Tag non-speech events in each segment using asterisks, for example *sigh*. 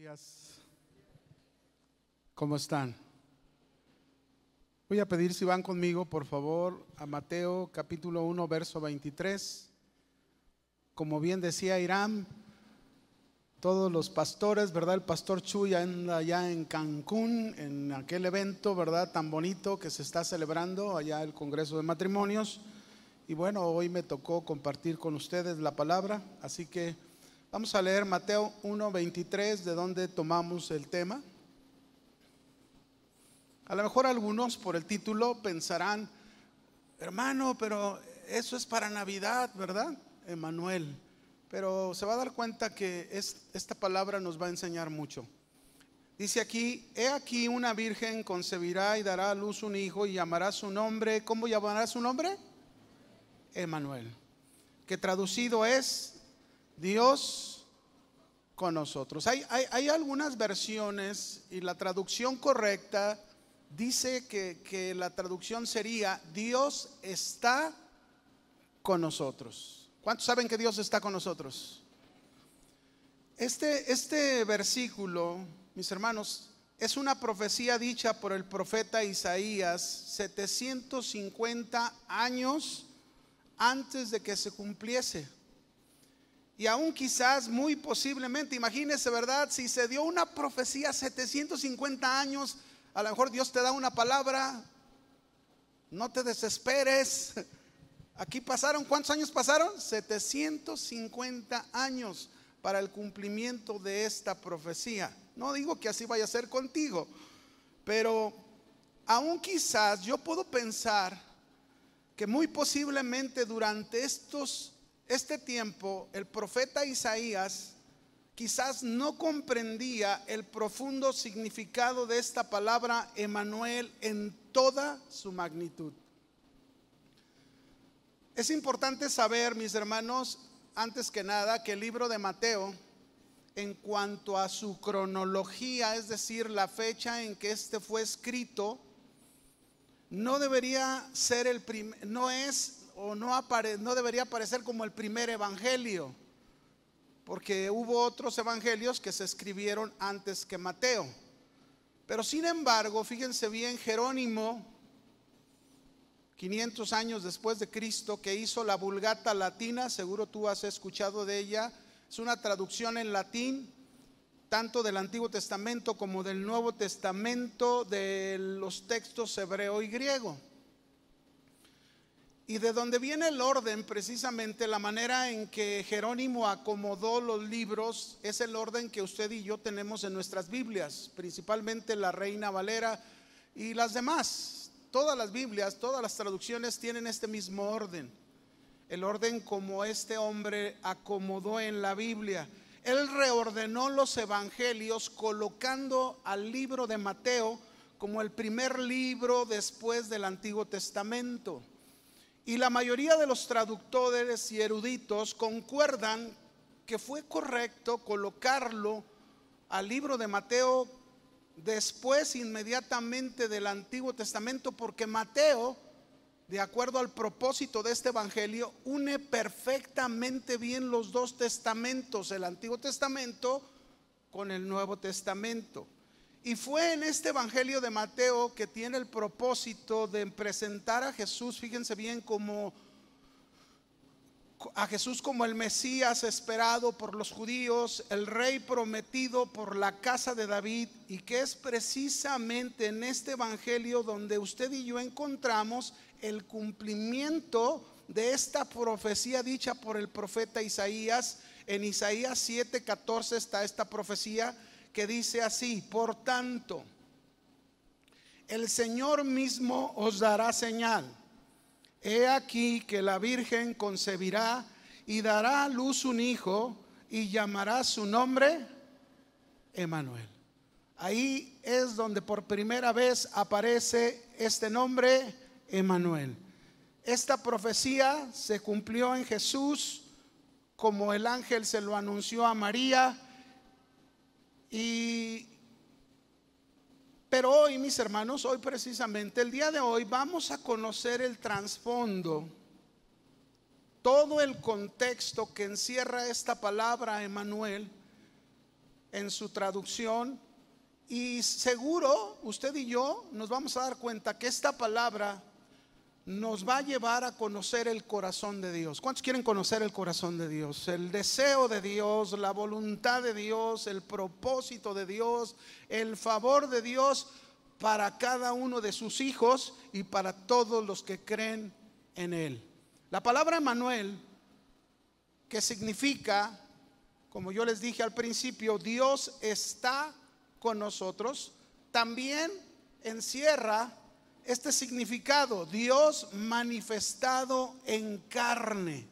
días. ¿Cómo están? Voy a pedir si van conmigo, por favor, a Mateo capítulo 1, verso 23. Como bien decía Irán, todos los pastores, ¿verdad? El pastor Chuy anda allá en Cancún, en aquel evento, ¿verdad? Tan bonito que se está celebrando allá el Congreso de Matrimonios. Y bueno, hoy me tocó compartir con ustedes la palabra, así que Vamos a leer Mateo 1.23, de donde tomamos el tema. A lo mejor algunos por el título pensarán, hermano, pero eso es para Navidad, ¿verdad? Emanuel. Pero se va a dar cuenta que esta palabra nos va a enseñar mucho. Dice aquí, he aquí una virgen concebirá y dará a luz un hijo y llamará su nombre, ¿cómo llamará su nombre? Emanuel. Que traducido es Dios con nosotros. Hay, algunas versiones y la traducción correcta dice que, que la traducción sería Dios está con nosotros. ¿Cuántos saben que Dios está con nosotros? Este, este versículo, mis hermanos, es una profecía dicha por el profeta Isaías 750 años antes de que se cumpliese. Y aún quizás, muy posiblemente, imagínese, ¿verdad? Si se dio una profecía 750 años, a lo mejor Dios te da una palabra, no te desesperes. *laughs* Aquí pasaron, ¿cuántos años pasaron? 750 años para el cumplimiento de esta profecía. No digo que así vaya a ser contigo, pero aún quizás yo puedo pensar que muy posiblemente durante estos este tiempo el profeta Isaías quizás no comprendía el profundo significado de esta palabra Emanuel en toda su magnitud. Es importante saber, mis hermanos, antes que nada, que el libro de Mateo, en cuanto a su cronología, es decir, la fecha en que este fue escrito, no debería ser el primer, no es o no, no debería aparecer como el primer evangelio, porque hubo otros evangelios que se escribieron antes que Mateo. Pero sin embargo, fíjense bien, Jerónimo, 500 años después de Cristo, que hizo la Vulgata Latina, seguro tú has escuchado de ella, es una traducción en latín, tanto del Antiguo Testamento como del Nuevo Testamento, de los textos hebreo y griego. Y de donde viene el orden, precisamente la manera en que Jerónimo acomodó los libros, es el orden que usted y yo tenemos en nuestras Biblias, principalmente la Reina Valera y las demás. Todas las Biblias, todas las traducciones tienen este mismo orden. El orden como este hombre acomodó en la Biblia. Él reordenó los evangelios colocando al libro de Mateo como el primer libro después del Antiguo Testamento. Y la mayoría de los traductores y eruditos concuerdan que fue correcto colocarlo al libro de Mateo después inmediatamente del Antiguo Testamento porque Mateo, de acuerdo al propósito de este Evangelio, une perfectamente bien los dos testamentos, el Antiguo Testamento con el Nuevo Testamento. Y fue en este Evangelio de Mateo que tiene el propósito de presentar a Jesús, fíjense bien, como a Jesús como el Mesías esperado por los judíos, el rey prometido por la casa de David, y que es precisamente en este Evangelio donde usted y yo encontramos el cumplimiento de esta profecía dicha por el profeta Isaías. En Isaías 7:14 está esta profecía que dice así, por tanto, el Señor mismo os dará señal. He aquí que la Virgen concebirá y dará a luz un hijo y llamará su nombre Emanuel. Ahí es donde por primera vez aparece este nombre Emanuel. Esta profecía se cumplió en Jesús como el ángel se lo anunció a María y, pero hoy, mis hermanos, hoy precisamente, el día de hoy, vamos a conocer el trasfondo, todo el contexto que encierra esta palabra, Emanuel, en su traducción. Y seguro usted y yo nos vamos a dar cuenta que esta palabra nos va a llevar a conocer el corazón de Dios. ¿Cuántos quieren conocer el corazón de Dios? El deseo de Dios, la voluntad de Dios, el propósito de Dios, el favor de Dios para cada uno de sus hijos y para todos los que creen en Él. La palabra Emanuel, que significa, como yo les dije al principio, Dios está con nosotros, también encierra este significado, Dios manifestado en carne.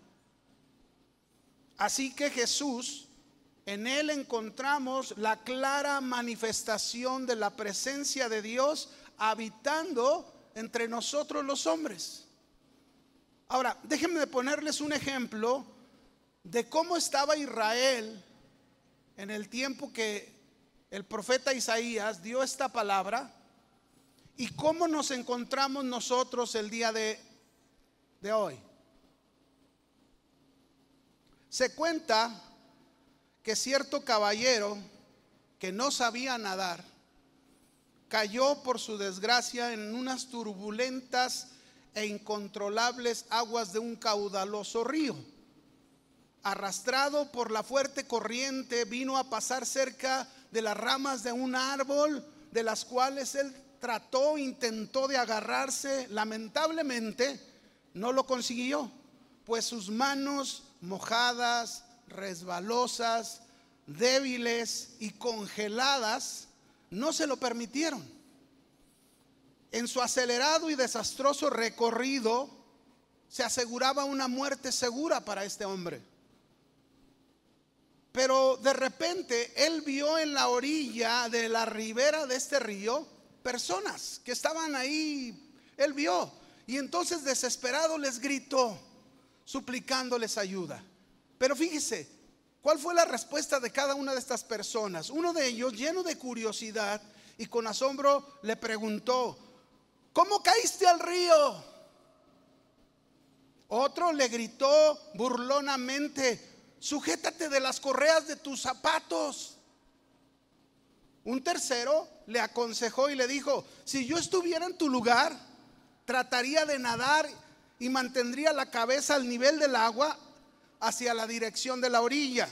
Así que Jesús, en Él encontramos la clara manifestación de la presencia de Dios habitando entre nosotros los hombres. Ahora, déjenme ponerles un ejemplo de cómo estaba Israel en el tiempo que el profeta Isaías dio esta palabra ¿Y cómo nos encontramos nosotros el día de, hoy? Se cuenta que cierto caballero que no sabía nadar cayó por su desgracia en unas turbulentas e incontrolables aguas de un caudaloso río. Arrastrado por la fuerte corriente, vino a pasar cerca de las ramas de un árbol de las cuales él trató, intentó de agarrarse, lamentablemente no lo consiguió, pues sus manos mojadas, resbalosas, débiles y congeladas no se lo permitieron. En su acelerado y desastroso recorrido se aseguraba una muerte segura para este hombre. Pero de repente él vio en la orilla de la ribera de este río personas que estaban ahí, él vio. Y entonces desesperado les gritó, suplicándoles ayuda. Pero fíjese, ¿cuál fue la respuesta de cada una de estas personas? Uno de ellos, lleno de curiosidad y con asombro, le preguntó, ¿cómo caíste al río? Otro le gritó burlonamente, sujétate de las correas de tus zapatos. Un tercero le aconsejó y le dijo, si yo estuviera en tu lugar, trataría de nadar y mantendría la cabeza al nivel del agua hacia la dirección de la orilla.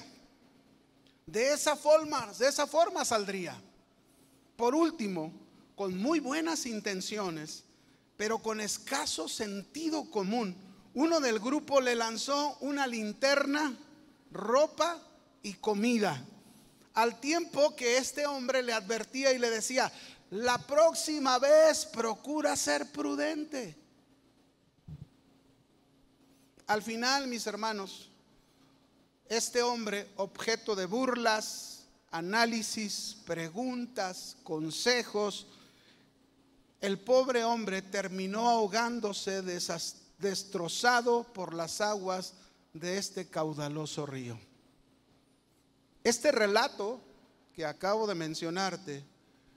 De esa forma, de esa forma saldría. Por último, con muy buenas intenciones, pero con escaso sentido común, uno del grupo le lanzó una linterna, ropa y comida al tiempo que este hombre le advertía y le decía, la próxima vez procura ser prudente. Al final, mis hermanos, este hombre, objeto de burlas, análisis, preguntas, consejos, el pobre hombre terminó ahogándose destrozado por las aguas de este caudaloso río. Este relato que acabo de mencionarte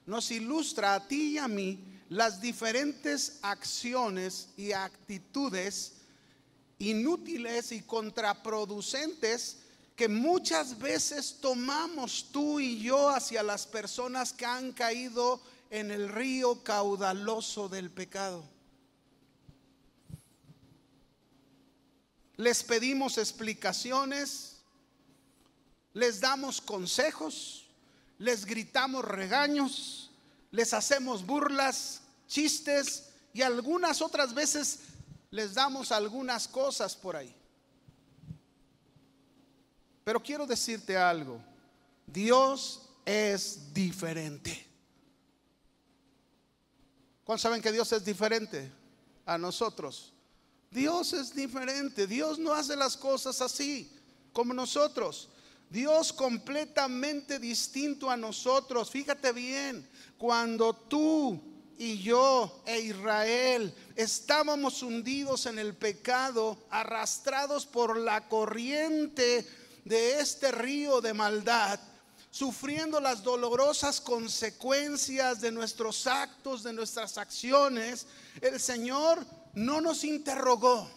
nos ilustra a ti y a mí las diferentes acciones y actitudes inútiles y contraproducentes que muchas veces tomamos tú y yo hacia las personas que han caído en el río caudaloso del pecado. Les pedimos explicaciones, les damos consejos, les gritamos regaños, les hacemos burlas, chistes y algunas otras veces les damos algunas cosas por ahí. Pero quiero decirte algo, Dios es diferente. ¿Cuántos saben que Dios es diferente a nosotros? Dios es diferente, Dios no hace las cosas así como nosotros. Dios completamente distinto a nosotros. Fíjate bien, cuando tú y yo e Israel estábamos hundidos en el pecado, arrastrados por la corriente de este río de maldad, sufriendo las dolorosas consecuencias de nuestros actos, de nuestras acciones, el Señor no nos interrogó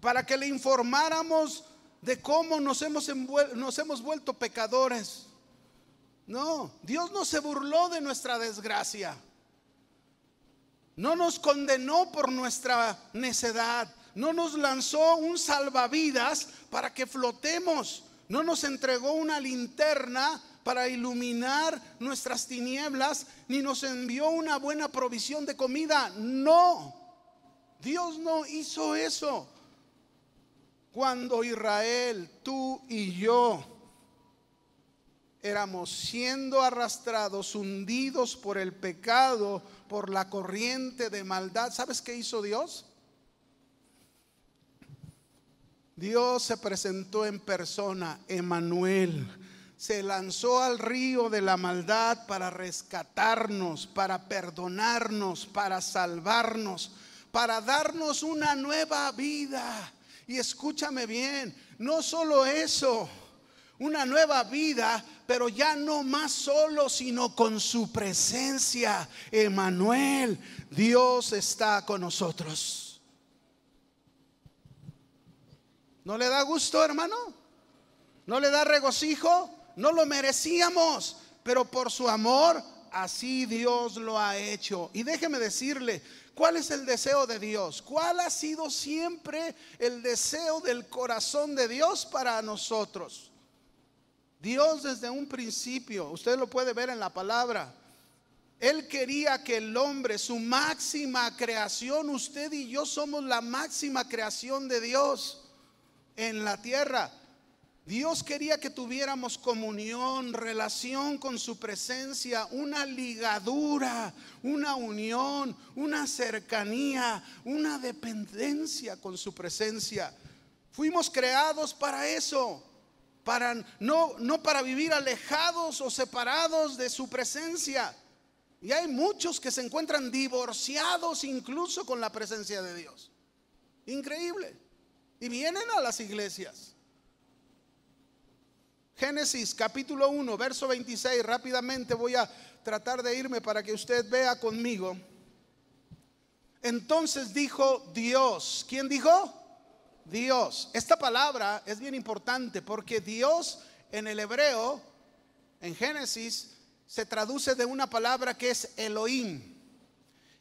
para que le informáramos de cómo nos hemos, nos hemos vuelto pecadores. No, Dios no se burló de nuestra desgracia. No nos condenó por nuestra necedad. No nos lanzó un salvavidas para que flotemos. No nos entregó una linterna para iluminar nuestras tinieblas, ni nos envió una buena provisión de comida. No, Dios no hizo eso. Cuando Israel, tú y yo éramos siendo arrastrados, hundidos por el pecado, por la corriente de maldad, ¿sabes qué hizo Dios? Dios se presentó en persona, Emanuel. Se lanzó al río de la maldad para rescatarnos, para perdonarnos, para salvarnos, para darnos una nueva vida. Y escúchame bien, no solo eso, una nueva vida, pero ya no más solo, sino con su presencia. Emanuel, Dios está con nosotros. ¿No le da gusto, hermano? ¿No le da regocijo? No lo merecíamos, pero por su amor, así Dios lo ha hecho. Y déjeme decirle, ¿Cuál es el deseo de Dios? ¿Cuál ha sido siempre el deseo del corazón de Dios para nosotros? Dios desde un principio, usted lo puede ver en la palabra, Él quería que el hombre, su máxima creación, usted y yo somos la máxima creación de Dios en la tierra. Dios quería que tuviéramos comunión, relación con su presencia, una ligadura, una unión, una cercanía, una dependencia con su presencia. Fuimos creados para eso, para no no para vivir alejados o separados de su presencia. Y hay muchos que se encuentran divorciados incluso con la presencia de Dios. Increíble. Y vienen a las iglesias Génesis capítulo 1, verso 26, rápidamente voy a tratar de irme para que usted vea conmigo. Entonces dijo Dios, ¿quién dijo? Dios. Esta palabra es bien importante porque Dios en el hebreo, en Génesis, se traduce de una palabra que es Elohim.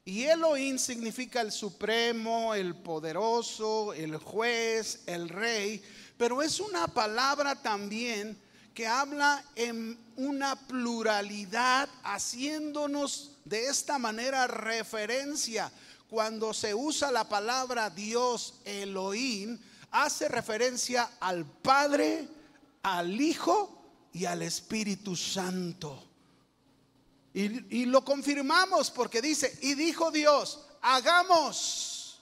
Y Elohim significa el supremo, el poderoso, el juez, el rey, pero es una palabra también que habla en una pluralidad, haciéndonos de esta manera referencia. Cuando se usa la palabra Dios, Elohim, hace referencia al Padre, al Hijo y al Espíritu Santo. Y, lo confirmamos porque dice, y dijo Dios, hagamos.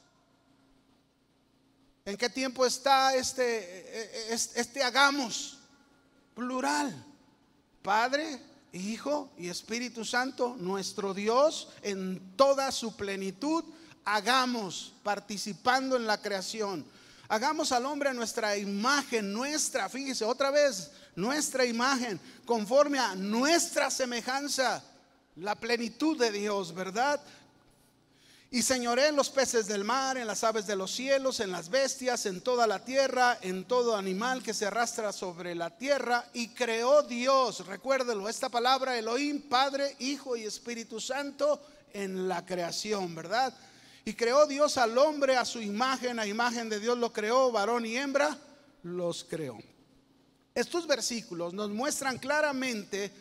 ¿En qué tiempo está este, este, este hagamos? Plural. Padre, Hijo y Espíritu Santo, nuestro Dios en toda su plenitud, hagamos participando en la creación. Hagamos al hombre nuestra imagen, nuestra, fíjese otra vez, nuestra imagen, conforme a nuestra semejanza, la plenitud de Dios, ¿verdad? Y señoré en los peces del mar, en las aves de los cielos, en las bestias, en toda la tierra, en todo animal que se arrastra sobre la tierra. Y creó Dios, recuérdelo, esta palabra Elohim, Padre, Hijo y Espíritu Santo en la creación, ¿verdad? Y creó Dios al hombre a su imagen, a imagen de Dios lo creó, varón y hembra, los creó. Estos versículos nos muestran claramente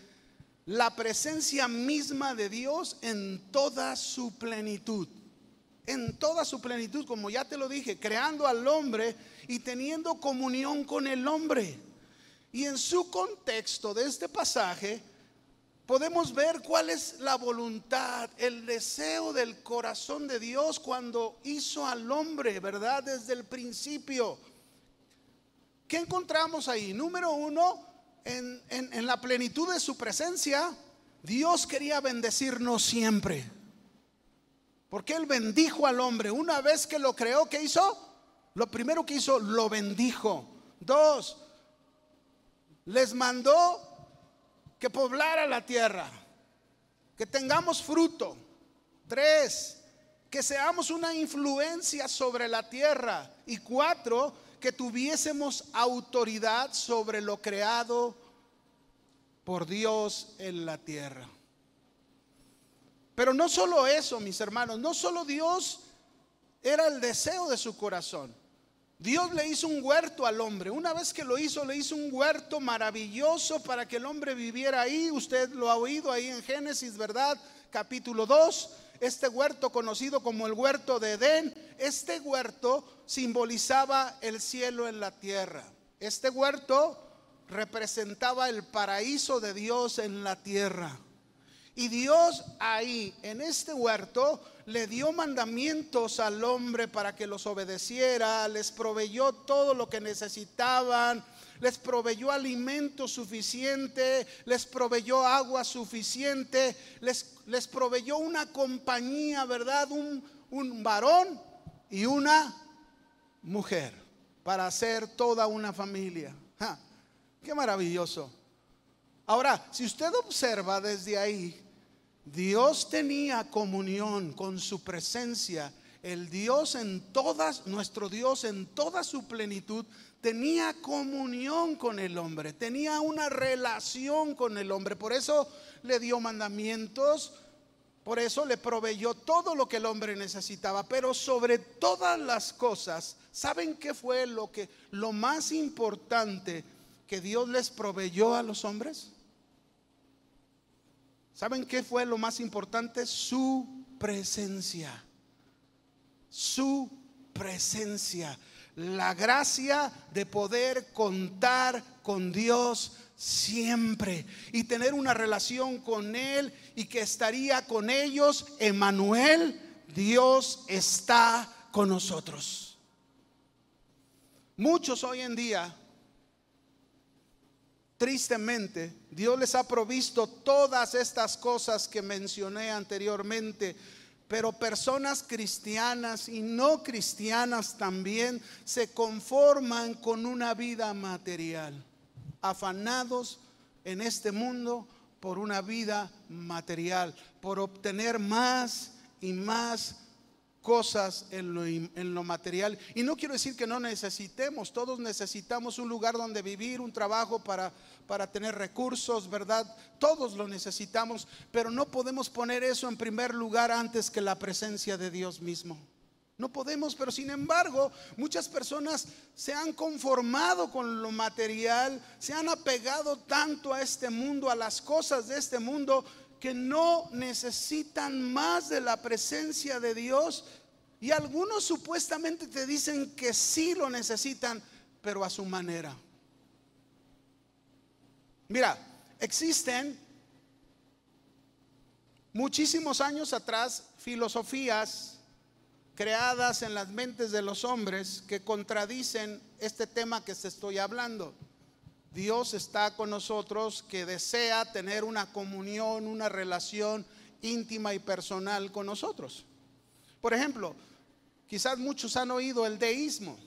la presencia misma de Dios en toda su plenitud en toda su plenitud, como ya te lo dije, creando al hombre y teniendo comunión con el hombre. Y en su contexto de este pasaje, podemos ver cuál es la voluntad, el deseo del corazón de Dios cuando hizo al hombre, ¿verdad? Desde el principio. ¿Qué encontramos ahí? Número uno, en, en la plenitud de su presencia, Dios quería bendecirnos siempre. Porque Él bendijo al hombre. Una vez que lo creó, ¿qué hizo? Lo primero que hizo, lo bendijo. Dos, les mandó que poblara la tierra, que tengamos fruto. Tres, que seamos una influencia sobre la tierra. Y cuatro, que tuviésemos autoridad sobre lo creado por Dios en la tierra. Pero no solo eso, mis hermanos, no solo Dios era el deseo de su corazón. Dios le hizo un huerto al hombre. Una vez que lo hizo, le hizo un huerto maravilloso para que el hombre viviera ahí. Usted lo ha oído ahí en Génesis, ¿verdad? Capítulo 2. Este huerto conocido como el huerto de Edén. Este huerto simbolizaba el cielo en la tierra. Este huerto representaba el paraíso de Dios en la tierra. Y Dios ahí, en este huerto, le dio mandamientos al hombre para que los obedeciera, les proveyó todo lo que necesitaban, les proveyó alimento suficiente, les proveyó agua suficiente, les, les proveyó una compañía, ¿verdad? Un, un varón y una mujer para hacer toda una familia. ¡Qué maravilloso! Ahora, si usted observa desde ahí, Dios tenía comunión con su presencia. El Dios en todas, nuestro Dios en toda su plenitud, tenía comunión con el hombre, tenía una relación con el hombre. Por eso le dio mandamientos, por eso le proveyó todo lo que el hombre necesitaba. Pero sobre todas las cosas, ¿saben qué fue lo que lo más importante que Dios les proveyó a los hombres? ¿Saben qué fue lo más importante? Su presencia. Su presencia. La gracia de poder contar con Dios siempre y tener una relación con Él y que estaría con ellos. Emanuel, Dios está con nosotros. Muchos hoy en día Tristemente, Dios les ha provisto todas estas cosas que mencioné anteriormente, pero personas cristianas y no cristianas también se conforman con una vida material, afanados en este mundo por una vida material, por obtener más y más cosas en lo, en lo, material. Y no quiero decir que no necesitemos, todos necesitamos un lugar donde vivir, un trabajo para, para tener recursos, ¿verdad? Todos lo necesitamos, pero no podemos poner eso en primer lugar antes que la presencia de Dios mismo. No podemos, pero sin embargo, muchas personas se han conformado con lo material, se han apegado tanto a este mundo, a las cosas de este mundo, que no necesitan más de la presencia de Dios y algunos supuestamente te dicen que sí lo necesitan, pero a su manera. Mira, existen muchísimos años atrás filosofías creadas en las mentes de los hombres que contradicen este tema que se estoy hablando. Dios está con nosotros que desea tener una comunión, una relación íntima y personal con nosotros. Por ejemplo, quizás muchos han oído el deísmo.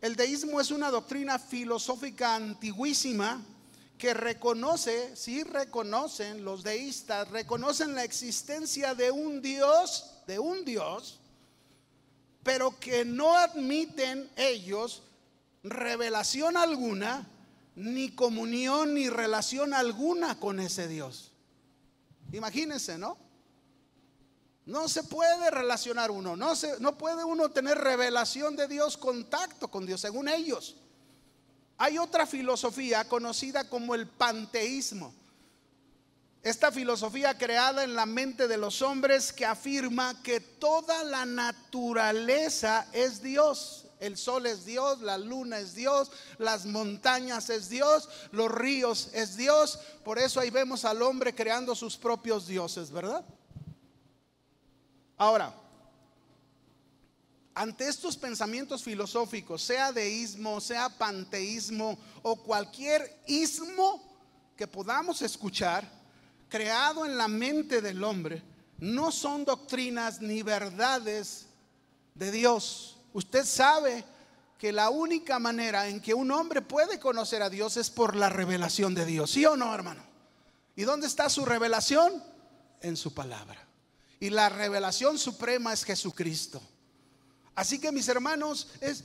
El deísmo es una doctrina filosófica antiguísima que reconoce, si reconocen los deístas, reconocen la existencia de un Dios, de un Dios, pero que no admiten ellos revelación alguna ni comunión ni relación alguna con ese Dios. Imagínense, ¿no? No se puede relacionar uno, no, se, no puede uno tener revelación de Dios, contacto con Dios, según ellos. Hay otra filosofía conocida como el panteísmo. Esta filosofía creada en la mente de los hombres que afirma que toda la naturaleza es Dios. El sol es Dios, la luna es Dios, las montañas es Dios, los ríos es Dios. Por eso ahí vemos al hombre creando sus propios dioses, ¿verdad? Ahora, ante estos pensamientos filosóficos, sea deísmo, sea panteísmo o cualquier ismo que podamos escuchar, creado en la mente del hombre, no son doctrinas ni verdades de Dios Usted sabe que la única manera en que un hombre puede conocer a Dios es por la revelación de Dios. ¿Sí o no, hermano? ¿Y dónde está su revelación? En su palabra. Y la revelación suprema es Jesucristo. Así que mis hermanos, es,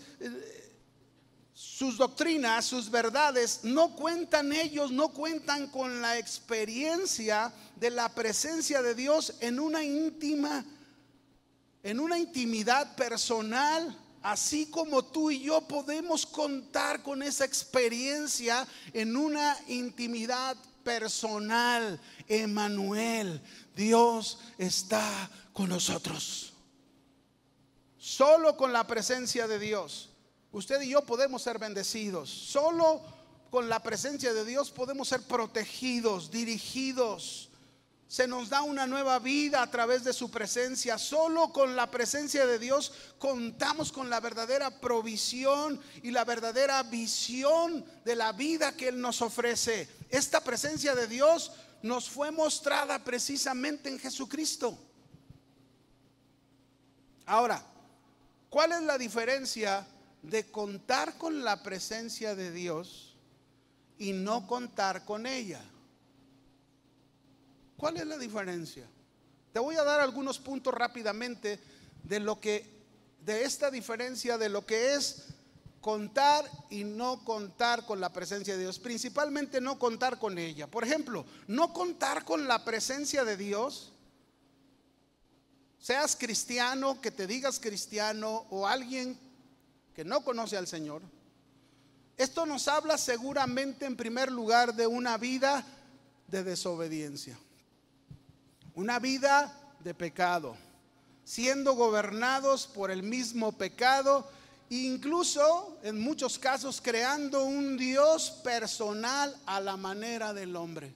sus doctrinas, sus verdades, no cuentan ellos, no cuentan con la experiencia de la presencia de Dios en una íntima, en una intimidad personal, así como tú y yo podemos contar con esa experiencia en una intimidad personal. Emanuel, Dios está con nosotros. Solo con la presencia de Dios Usted y yo podemos ser bendecidos. Solo con la presencia de Dios podemos ser protegidos, dirigidos. Se nos da una nueva vida a través de su presencia. Solo con la presencia de Dios contamos con la verdadera provisión y la verdadera visión de la vida que Él nos ofrece. Esta presencia de Dios nos fue mostrada precisamente en Jesucristo. Ahora, ¿cuál es la diferencia de contar con la presencia de Dios y no contar con ella. ¿Cuál es la diferencia? Te voy a dar algunos puntos rápidamente de lo que de esta diferencia de lo que es contar y no contar con la presencia de Dios, principalmente no contar con ella. Por ejemplo, no contar con la presencia de Dios, seas cristiano, que te digas cristiano o alguien que no conoce al Señor, esto nos habla seguramente en primer lugar de una vida de desobediencia, una vida de pecado, siendo gobernados por el mismo pecado, incluso en muchos casos creando un Dios personal a la manera del hombre.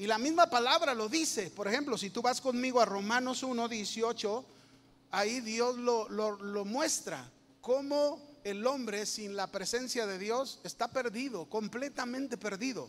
Y la misma palabra lo dice. Por ejemplo, si tú vas conmigo a Romanos 1, 18, ahí Dios lo, muestra, cómo el hombre sin la presencia de Dios está perdido, completamente perdido.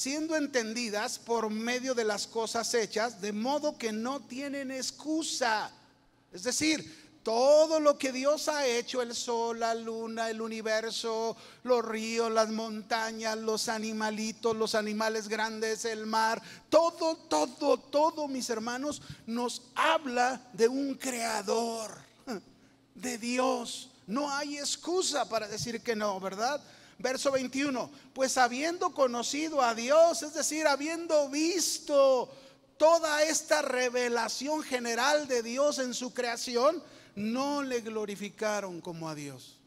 siendo entendidas por medio de las cosas hechas, de modo que no tienen excusa. Es decir, todo lo que Dios ha hecho, el sol, la luna, el universo, los ríos, las montañas, los animalitos, los animales grandes, el mar, todo, todo, todo, mis hermanos, nos habla de un creador, *laughs* de Dios. No hay excusa para decir que no, ¿verdad? Verso 21, pues habiendo conocido a Dios, es decir, habiendo visto toda esta revelación general de Dios en su creación, no le glorificaron como a Dios,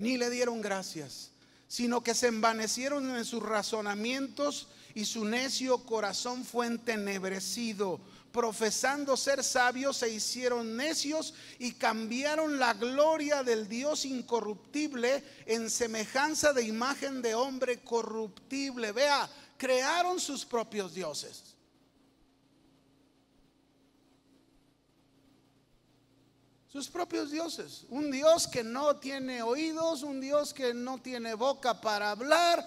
ni le dieron gracias, sino que se envanecieron en sus razonamientos y su necio corazón fue entenebrecido. Profesando ser sabios, se hicieron necios y cambiaron la gloria del Dios incorruptible en semejanza de imagen de hombre corruptible. Vea, crearon sus propios dioses. sus propios dioses. Un Dios que no tiene oídos, un Dios que no tiene boca para hablar,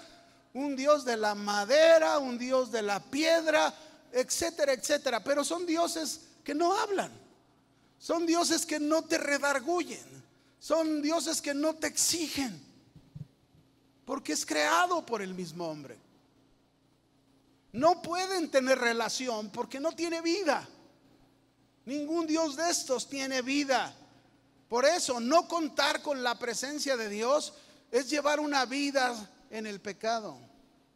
un Dios de la madera, un Dios de la piedra, etcétera, etcétera. Pero son dioses que no hablan. Son dioses que no te redarguyen. Son dioses que no te exigen. Porque es creado por el mismo hombre. No pueden tener relación porque no tiene vida. Ningún Dios de estos tiene vida. Por eso, no contar con la presencia de Dios es llevar una vida en el pecado,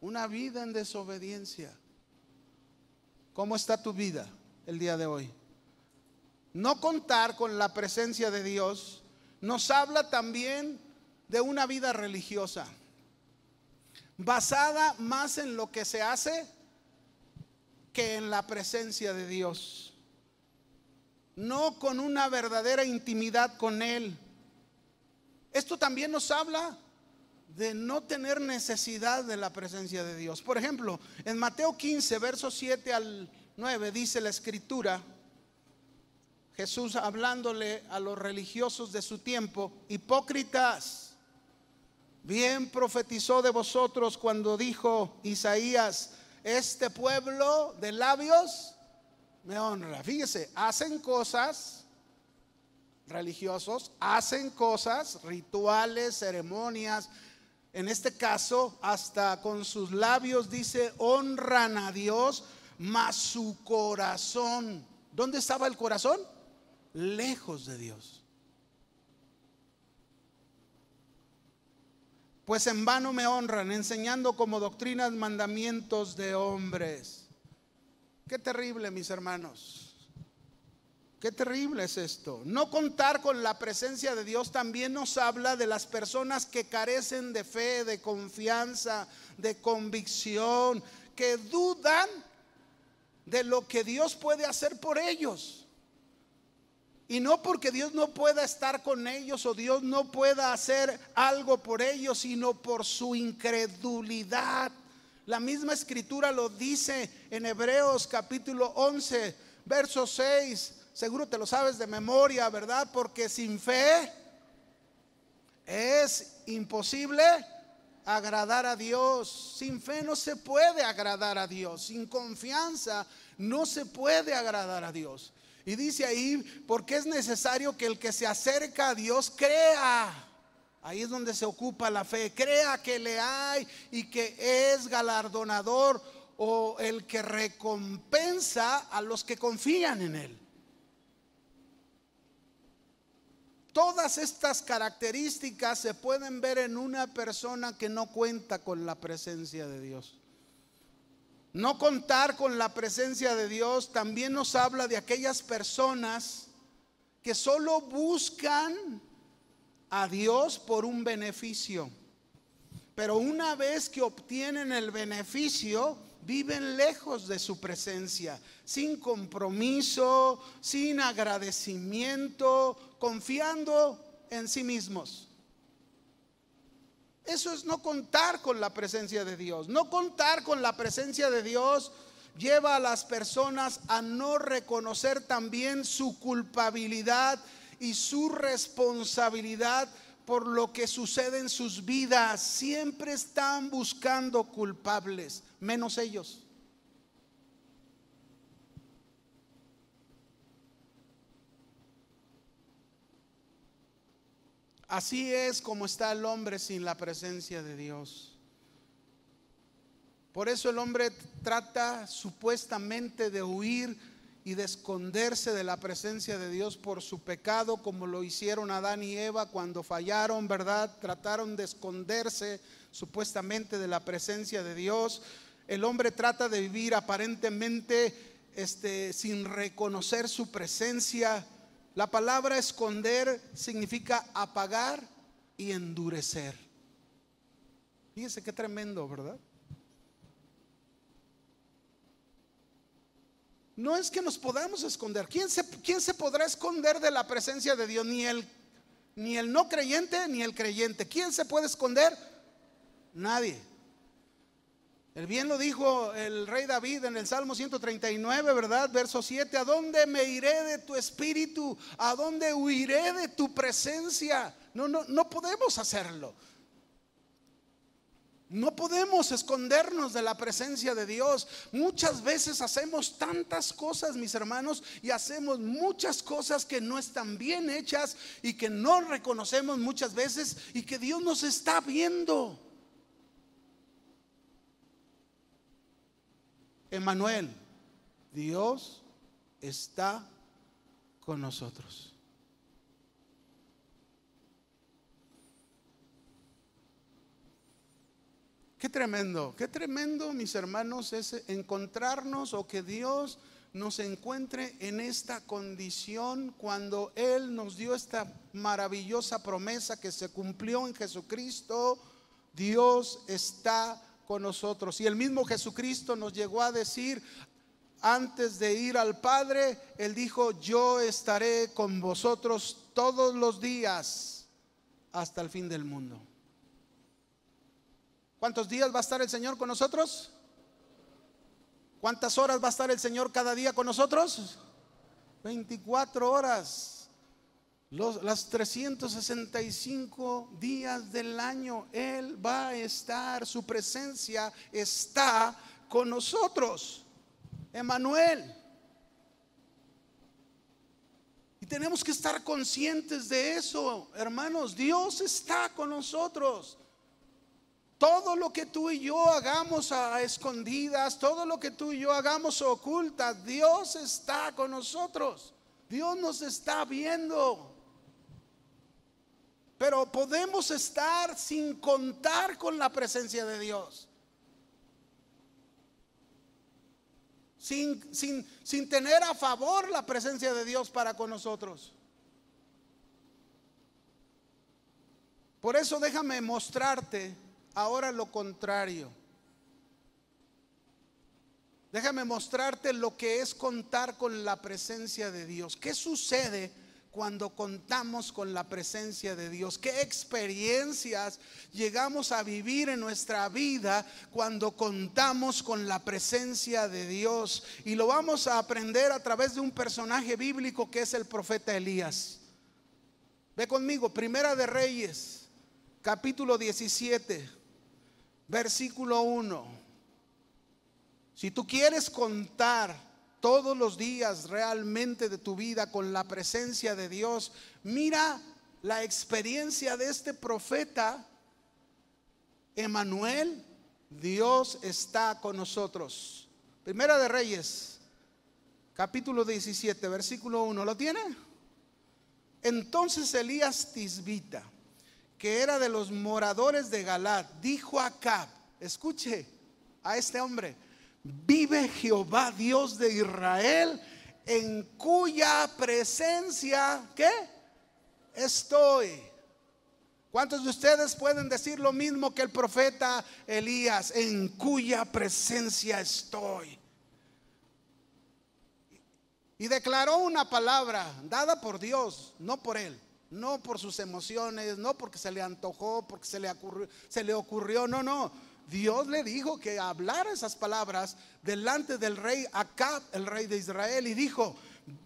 una vida en desobediencia. ¿Cómo está tu vida el día de hoy? No contar con la presencia de Dios nos habla también de una vida religiosa, basada más en lo que se hace que en la presencia de Dios no con una verdadera intimidad con Él. Esto también nos habla de no tener necesidad de la presencia de Dios. Por ejemplo, en Mateo 15, versos 7 al 9, dice la escritura, Jesús hablándole a los religiosos de su tiempo, hipócritas, bien profetizó de vosotros cuando dijo Isaías, este pueblo de labios me honra. Fíjese, hacen cosas religiosos, hacen cosas, rituales, ceremonias, en este caso, hasta con sus labios dice, honran a Dios, mas su corazón, ¿dónde estaba el corazón? Lejos de Dios. Pues en vano me honran, enseñando como doctrinas mandamientos de hombres. Qué terrible, mis hermanos. Qué terrible es esto. No contar con la presencia de Dios también nos habla de las personas que carecen de fe, de confianza, de convicción, que dudan de lo que Dios puede hacer por ellos. Y no porque Dios no pueda estar con ellos o Dios no pueda hacer algo por ellos, sino por su incredulidad. La misma escritura lo dice en Hebreos capítulo 11, verso 6 Seguro te lo sabes de memoria, ¿verdad? Porque sin fe es imposible agradar a Dios. Sin fe no se puede agradar a Dios. Sin confianza no se puede agradar a Dios. Y dice ahí, porque es necesario que el que se acerca a Dios crea. Ahí es donde se ocupa la fe. Crea que le hay y que es galardonador o el que recompensa a los que confían en Él. Todas estas características se pueden ver en una persona que no cuenta con la presencia de Dios. No contar con la presencia de Dios también nos habla de aquellas personas que solo buscan a Dios por un beneficio. Pero una vez que obtienen el beneficio, viven lejos de su presencia, sin compromiso, sin agradecimiento, confiando en sí mismos. Eso es no contar con la presencia de Dios. No contar con la presencia de Dios lleva a las personas a no reconocer también su culpabilidad y su responsabilidad por lo que sucede en sus vidas. Siempre están buscando culpables, menos ellos. Así es como está el hombre sin la presencia de Dios. Por eso el hombre trata supuestamente de huir y de esconderse de la presencia de Dios por su pecado, como lo hicieron Adán y Eva cuando fallaron, ¿verdad? Trataron de esconderse supuestamente de la presencia de Dios. El hombre trata de vivir aparentemente este, sin reconocer su presencia la palabra esconder significa apagar y endurecer. Fíjense qué tremendo, ¿verdad? No es que nos podamos esconder. ¿Quién se, quién se podrá esconder de la presencia de Dios? Ni el, ni el no creyente ni el creyente. ¿Quién se puede esconder? Nadie. El bien lo dijo el rey David en el Salmo 139, ¿verdad? Verso 7, ¿a dónde me iré de tu espíritu? ¿A dónde huiré de tu presencia? No, no, no podemos hacerlo. No podemos escondernos de la presencia de Dios. Muchas veces hacemos tantas cosas, mis hermanos, y hacemos muchas cosas que no están bien hechas y que no reconocemos muchas veces y que Dios nos está viendo. Emanuel, Dios está con nosotros. Qué tremendo, qué tremendo, mis hermanos, es encontrarnos o que Dios nos encuentre en esta condición cuando Él nos dio esta maravillosa promesa que se cumplió en Jesucristo. Dios está con nosotros. Y el mismo Jesucristo nos llegó a decir, antes de ir al Padre, Él dijo, yo estaré con vosotros todos los días hasta el fin del mundo. ¿Cuántos días va a estar el Señor con nosotros? ¿Cuántas horas va a estar el Señor cada día con nosotros? 24 horas, los, las 365 días del año, Él va a estar, su presencia está con nosotros. Emanuel. Y tenemos que estar conscientes de eso, hermanos. Dios está con nosotros. Todo lo que tú y yo hagamos a escondidas, todo lo que tú y yo hagamos ocultas, Dios está con nosotros. Dios nos está viendo. Pero podemos estar sin contar con la presencia de Dios. Sin, sin, sin tener a favor la presencia de Dios para con nosotros. Por eso déjame mostrarte ahora lo contrario. Déjame mostrarte lo que es contar con la presencia de Dios. ¿Qué sucede cuando contamos con la presencia de Dios? ¿Qué experiencias llegamos a vivir en nuestra vida cuando contamos con la presencia de Dios? Y lo vamos a aprender a través de un personaje bíblico que es el profeta Elías. Ve conmigo, Primera de Reyes, capítulo 17 versículo 1. Si tú quieres contar todos los días realmente de tu vida con la presencia de Dios, mira la experiencia de este profeta, Emanuel, Dios está con nosotros. Primera de Reyes, capítulo 17, versículo 1, ¿lo tiene? Entonces Elías Tisbita que era de los moradores de Galat, dijo a Acab, escuche a este hombre, vive Jehová Dios de Israel, en cuya presencia, ¿qué? Estoy. ¿Cuántos de ustedes pueden decir lo mismo que el profeta Elías, en cuya presencia estoy? Y declaró una palabra dada por Dios, no por él no por sus emociones, no porque se le antojó, porque se le ocurrió, se le ocurrió, no, no. Dios le dijo que hablara esas palabras delante del rey Acab, el rey de Israel, y dijo,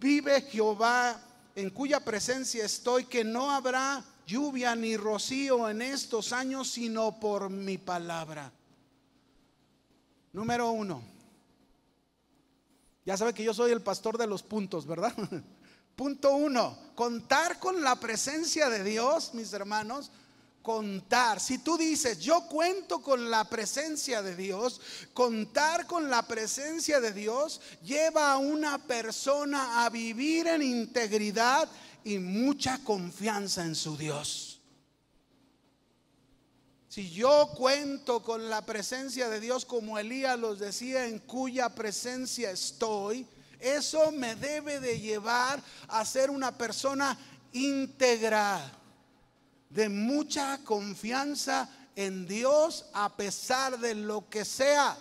vive Jehová en cuya presencia estoy, que no habrá lluvia ni rocío en estos años, sino por mi palabra. Número uno. Ya sabe que yo soy el pastor de los puntos, ¿verdad? *laughs* Punto uno, contar con la presencia de Dios, mis hermanos, contar. Si tú dices, yo cuento con la presencia de Dios, contar con la presencia de Dios lleva a una persona a vivir en integridad y mucha confianza en su Dios. Si yo cuento con la presencia de Dios como Elías los decía, en cuya presencia estoy, eso me debe de llevar a ser una persona íntegra, de mucha confianza en Dios a pesar de lo que sea.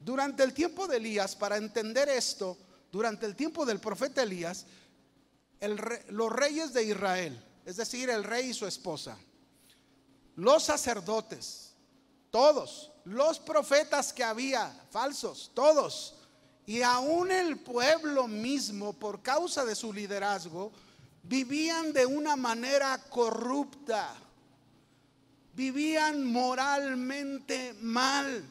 Durante el tiempo de Elías, para entender esto, durante el tiempo del profeta Elías, los reyes de Israel, es decir, el rey y su esposa, los sacerdotes, todos, los profetas que había, falsos, todos, y aún el pueblo mismo, por causa de su liderazgo, vivían de una manera corrupta, vivían moralmente mal,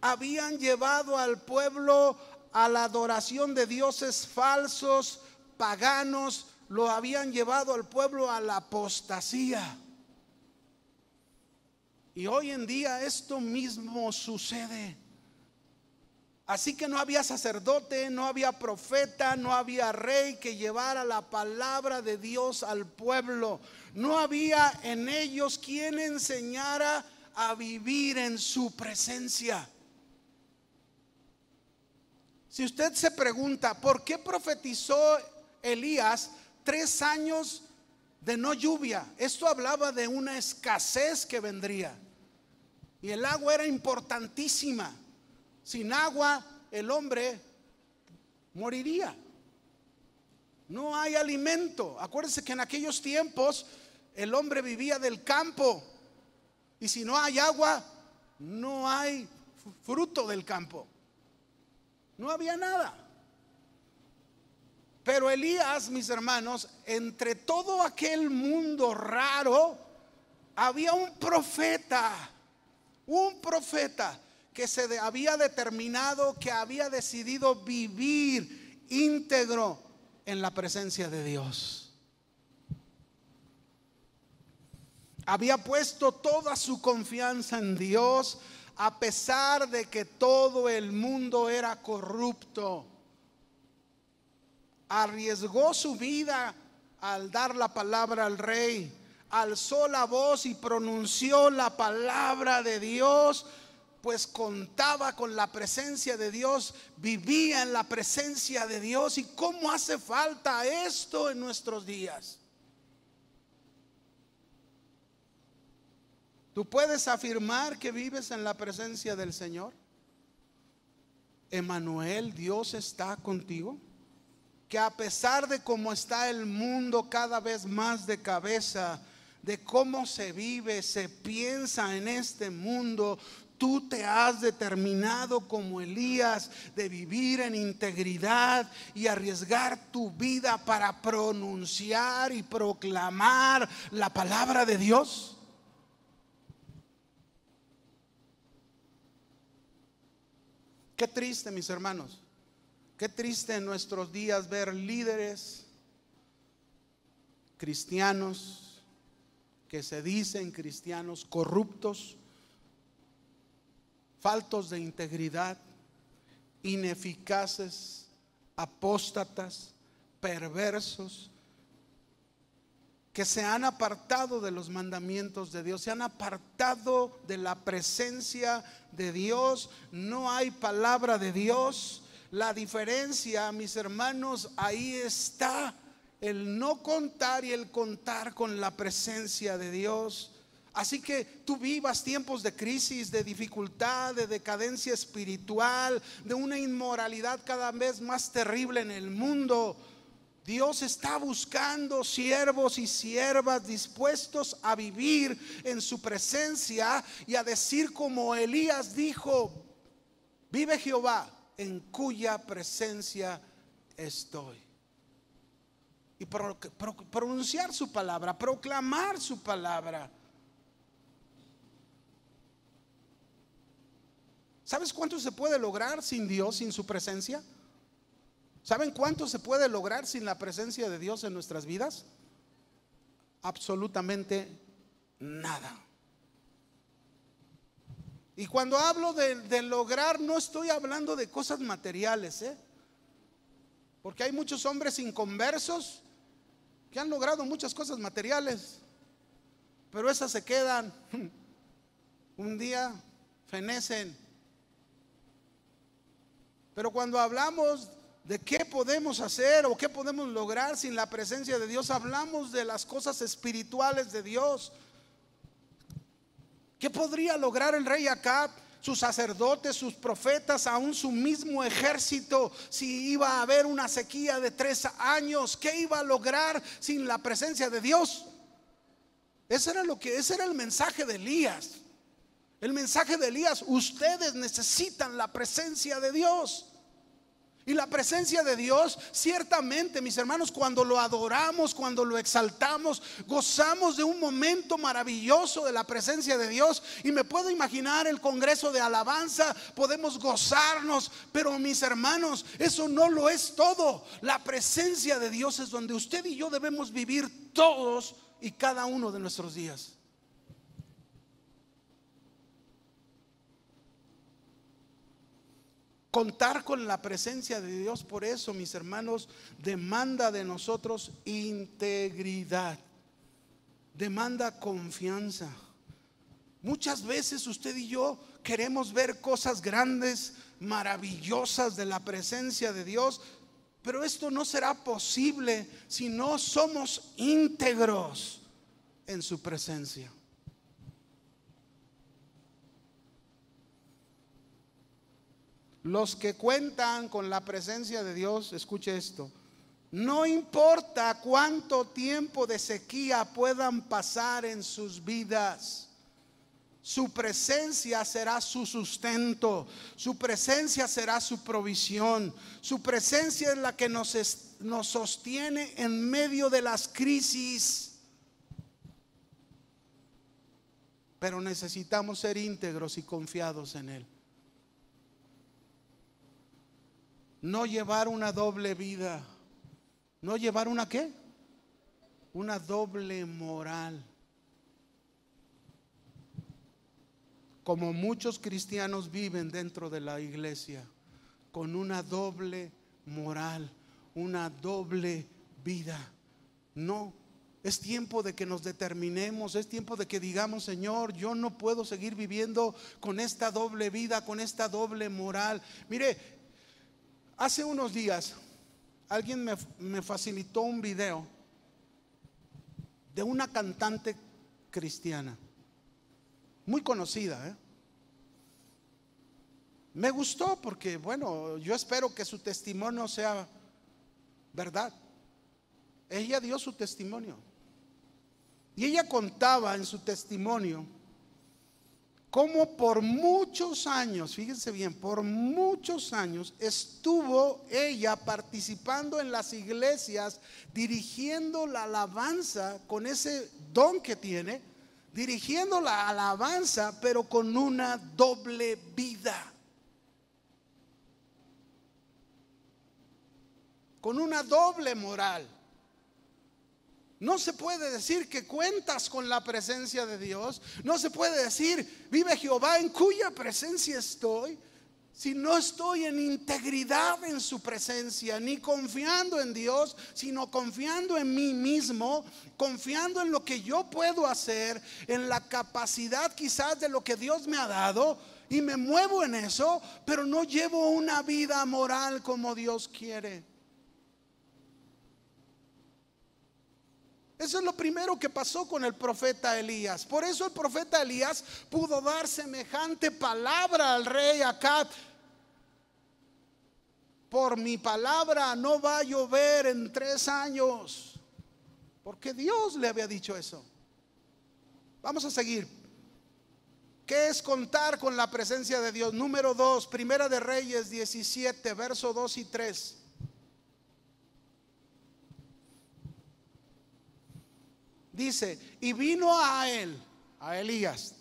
habían llevado al pueblo a la adoración de dioses falsos, paganos, lo habían llevado al pueblo a la apostasía. Y hoy en día esto mismo sucede. Así que no había sacerdote, no había profeta, no había rey que llevara la palabra de Dios al pueblo. No había en ellos quien enseñara a vivir en su presencia. Si usted se pregunta, ¿por qué profetizó Elías tres años de no lluvia. Esto hablaba de una escasez que vendría. Y el agua era importantísima. Sin agua el hombre moriría. No hay alimento. Acuérdense que en aquellos tiempos el hombre vivía del campo. Y si no hay agua, no hay fruto del campo. No había nada. Pero Elías, mis hermanos, entre todo aquel mundo raro, había un profeta, un profeta que se había determinado, que había decidido vivir íntegro en la presencia de Dios. Había puesto toda su confianza en Dios a pesar de que todo el mundo era corrupto. Arriesgó su vida al dar la palabra al rey. Alzó la voz y pronunció la palabra de Dios pues contaba con la presencia de Dios, vivía en la presencia de Dios. ¿Y cómo hace falta esto en nuestros días? ¿Tú puedes afirmar que vives en la presencia del Señor? Emanuel, Dios está contigo. Que a pesar de cómo está el mundo cada vez más de cabeza, de cómo se vive, se piensa en este mundo, Tú te has determinado como Elías de vivir en integridad y arriesgar tu vida para pronunciar y proclamar la palabra de Dios. Qué triste, mis hermanos. Qué triste en nuestros días ver líderes cristianos que se dicen cristianos corruptos faltos de integridad, ineficaces, apóstatas, perversos, que se han apartado de los mandamientos de Dios, se han apartado de la presencia de Dios, no hay palabra de Dios. La diferencia, mis hermanos, ahí está el no contar y el contar con la presencia de Dios. Así que tú vivas tiempos de crisis, de dificultad, de decadencia espiritual, de una inmoralidad cada vez más terrible en el mundo. Dios está buscando siervos y siervas dispuestos a vivir en su presencia y a decir como Elías dijo, vive Jehová en cuya presencia estoy. Y pronunciar su palabra, proclamar su palabra. ¿Sabes cuánto se puede lograr sin Dios, sin su presencia? ¿Saben cuánto se puede lograr sin la presencia de Dios en nuestras vidas? Absolutamente nada. Y cuando hablo de, lograr, no estoy hablando de cosas materiales, ¿eh? Porque hay muchos hombres inconversos que han logrado muchas cosas materiales, pero esas se quedan. *laughs* Un día fenecen pero cuando hablamos de qué podemos hacer o qué podemos lograr sin la presencia de Dios, hablamos de las cosas espirituales de Dios. ¿Qué podría lograr el rey Acab? sus sacerdotes, sus profetas, aún su mismo ejército, si iba a haber una sequía de tres años, ¿qué iba a lograr sin la presencia de Dios? Ese era lo que, ese era el mensaje de Elías. El mensaje de Elías, ustedes necesitan la presencia de Dios. Y la presencia de Dios, ciertamente, mis hermanos, cuando lo adoramos, cuando lo exaltamos, gozamos de un momento maravilloso de la presencia de Dios. Y me puedo imaginar el Congreso de Alabanza, podemos gozarnos, pero mis hermanos, eso no lo es todo. La presencia de Dios es donde usted y yo debemos vivir todos y cada uno de nuestros días. Contar con la presencia de Dios, por eso, mis hermanos, demanda de nosotros integridad, demanda confianza. Muchas veces usted y yo queremos ver cosas grandes, maravillosas de la presencia de Dios, pero esto no será posible si no somos íntegros en su presencia. Los que cuentan con la presencia de Dios, escuche esto, no importa cuánto tiempo de sequía puedan pasar en sus vidas, Su presencia será su sustento, su presencia será su provisión, su presencia es la que nos, nos sostiene en medio de las crisis. Pero necesitamos ser íntegros y confiados en Él. No llevar una doble vida. ¿No llevar una qué? Una doble moral. como muchos cristianos viven dentro de la iglesia, con una doble moral, una doble vida. No, es tiempo de que nos determinemos, es tiempo de que digamos, Señor, yo no puedo seguir viviendo con esta doble vida, con esta doble moral. Mire, hace unos días alguien me, me facilitó un video de una cantante cristiana muy conocida. ¿eh? Me gustó porque, bueno, yo espero que su testimonio sea verdad. Ella dio su testimonio. Y ella contaba en su testimonio cómo por muchos años, fíjense bien, por muchos años estuvo ella participando en las iglesias, dirigiendo la alabanza con ese don que tiene dirigiendo la alabanza, pero con una doble vida. Con una doble moral. No se puede decir que cuentas con la presencia de Dios. No se puede decir, vive Jehová en cuya presencia estoy si no estoy en integridad en su presencia, ni confiando en Dios, sino confiando en mí mismo, confiando en lo que yo puedo hacer, en la capacidad quizás de lo que Dios me ha dado, y me muevo en eso, pero no llevo una vida moral como Dios quiere. Eso es lo primero que pasó con el profeta Elías. Por eso el profeta Elías pudo dar semejante palabra al rey Acab por mi palabra no va a llover en tres años. Porque Dios le había dicho eso. Vamos a seguir. ¿Qué es contar con la presencia de Dios? Número dos, Primera de Reyes 17, verso 2 y 3. Dice, y vino a él, a Elías,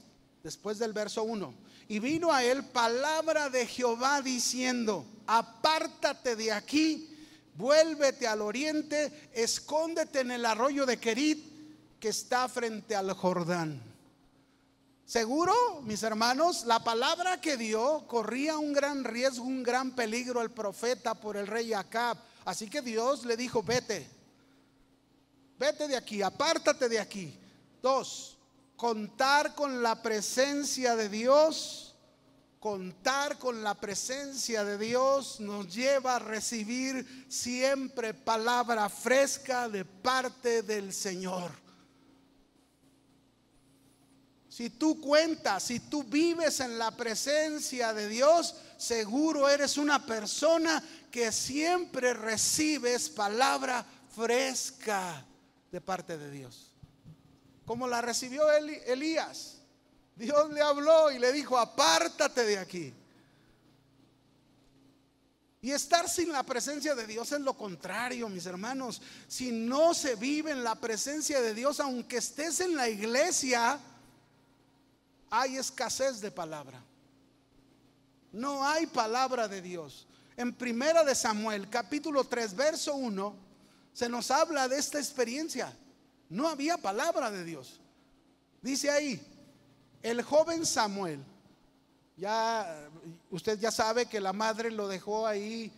después del verso 1, y vino a él palabra de Jehová diciendo, apártate de aquí, vuélvete al oriente, escóndete en el arroyo de Kerit que está frente al Jordán. Seguro, mis hermanos, la palabra que dio corría un gran riesgo, un gran peligro el profeta por el rey Acab. Así que Dios le dijo, vete, vete de aquí, apártate de aquí. Dos, contar con la presencia de Dios contar con la presencia de Dios nos lleva a recibir siempre palabra fresca de parte del Señor. Si tú cuentas, si tú vives en la presencia de Dios, seguro eres una persona que siempre recibes palabra fresca de parte de Dios. Como la recibió Elías. Dios le habló y le dijo, apártate de aquí. Y estar sin la presencia de Dios es lo contrario, mis hermanos. Si no se vive en la presencia de Dios, aunque estés en la iglesia, hay escasez de palabra. No hay palabra de Dios. En Primera de Samuel, capítulo 3, verso 1, se nos habla de esta experiencia. No había palabra de Dios. Dice ahí, el joven Samuel, ya usted ya sabe que la madre lo dejó ahí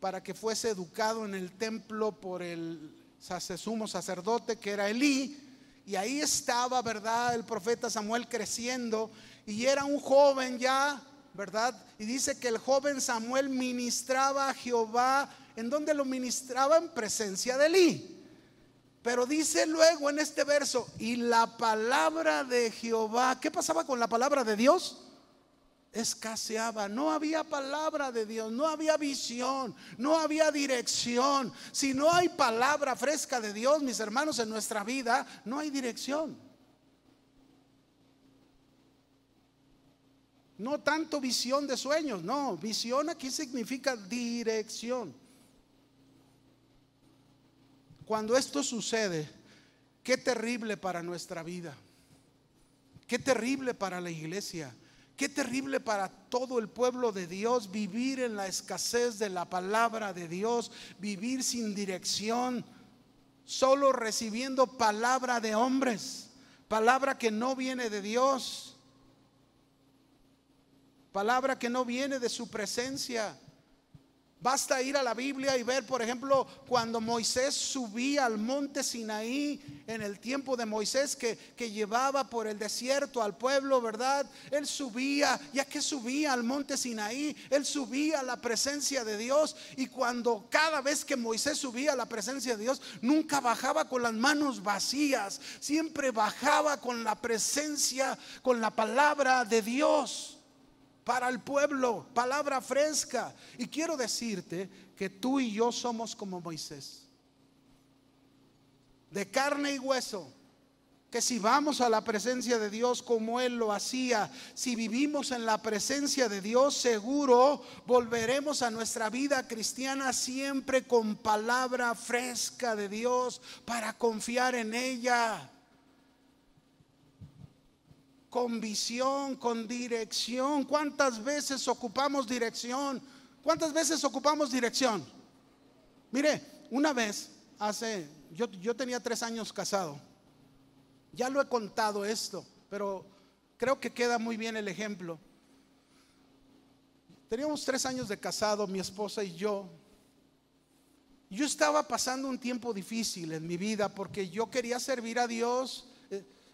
para que fuese educado en el templo por el sumo sacerdote que era Elí, y ahí estaba, ¿verdad? El profeta Samuel creciendo y era un joven ya, ¿verdad? Y dice que el joven Samuel ministraba a Jehová, ¿en donde lo ministraba? En presencia de Elí. Pero dice luego en este verso, y la palabra de Jehová, ¿qué pasaba con la palabra de Dios? Escaseaba, no había palabra de Dios, no había visión, no había dirección. Si no hay palabra fresca de Dios, mis hermanos, en nuestra vida, no hay dirección. No tanto visión de sueños, no, visión aquí significa dirección. Cuando esto sucede, qué terrible para nuestra vida, qué terrible para la iglesia, qué terrible para todo el pueblo de Dios vivir en la escasez de la palabra de Dios, vivir sin dirección, solo recibiendo palabra de hombres, palabra que no viene de Dios, palabra que no viene de su presencia. Basta ir a la Biblia y ver, por ejemplo, cuando Moisés subía al monte Sinaí en el tiempo de Moisés que, que, llevaba por el desierto al pueblo, ¿verdad? Él subía, ya que subía al monte Sinaí, él subía a la presencia de Dios y cuando cada vez que Moisés subía a la presencia de Dios, nunca bajaba con las manos vacías, siempre bajaba con la presencia, con la palabra de Dios para el pueblo, palabra fresca. Y quiero decirte que tú y yo somos como Moisés, de carne y hueso. Que si vamos a la presencia de Dios como Él lo hacía, si vivimos en la presencia de Dios, seguro volveremos a nuestra vida cristiana siempre con palabra fresca de Dios para confiar en ella con visión, con dirección. ¿Cuántas veces ocupamos dirección? ¿Cuántas veces ocupamos dirección? Mire, una vez, hace, yo, yo tenía tres años casado. Ya lo he contado esto, pero creo que queda muy bien el ejemplo. Teníamos tres años de casado, mi esposa y yo. Yo estaba pasando un tiempo difícil en mi vida porque yo quería servir a Dios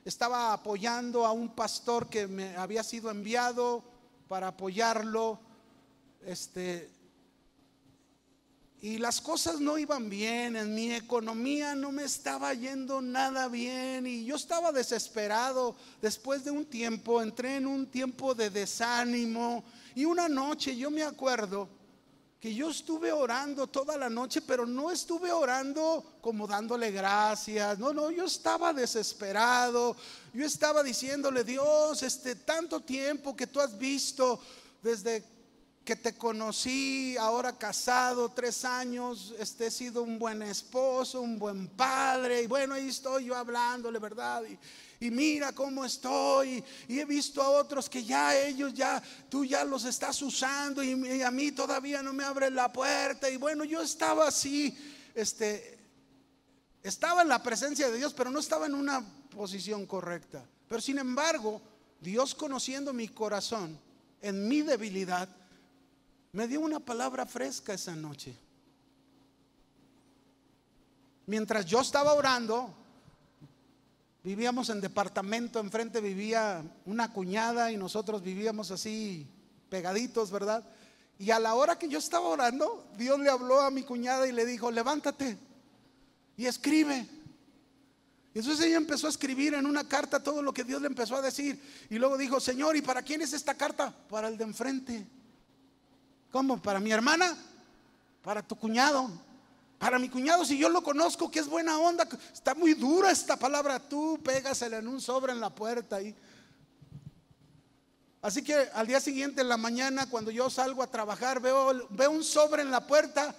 estaba apoyando a un pastor que me había sido enviado para apoyarlo. Este, y las cosas no iban bien, en mi economía no me estaba yendo nada bien y yo estaba desesperado. Después de un tiempo entré en un tiempo de desánimo y una noche yo me acuerdo que yo estuve orando toda la noche, pero no estuve orando como dándole gracias. No, no, yo estaba desesperado. Yo estaba diciéndole, Dios, este tanto tiempo que tú has visto desde que te conocí, ahora casado, tres años, este he sido un buen esposo, un buen padre, y bueno, ahí estoy yo hablándole, ¿verdad? Y mira cómo estoy. Y he visto a otros que ya ellos ya, tú ya los estás usando y, a mí todavía no me abren la puerta. Y bueno, yo estaba así, este, estaba en la presencia de Dios, pero no estaba en una posición correcta. Pero sin embargo, Dios conociendo mi corazón, en mi debilidad, me dio una palabra fresca esa noche. Mientras yo estaba orando, Vivíamos en departamento, enfrente vivía una cuñada y nosotros vivíamos así pegaditos, ¿verdad? Y a la hora que yo estaba orando, Dios le habló a mi cuñada y le dijo, levántate y escribe. Y entonces ella empezó a escribir en una carta todo lo que Dios le empezó a decir. Y luego dijo, Señor, ¿y para quién es esta carta? Para el de enfrente. ¿Cómo? ¿Para mi hermana? Para tu cuñado. Para mi cuñado, si yo lo conozco, que es buena onda, está muy dura esta palabra, tú pégasela en un sobre en la puerta. Y... Así que al día siguiente, en la mañana, cuando yo salgo a trabajar, veo, veo un sobre en la puerta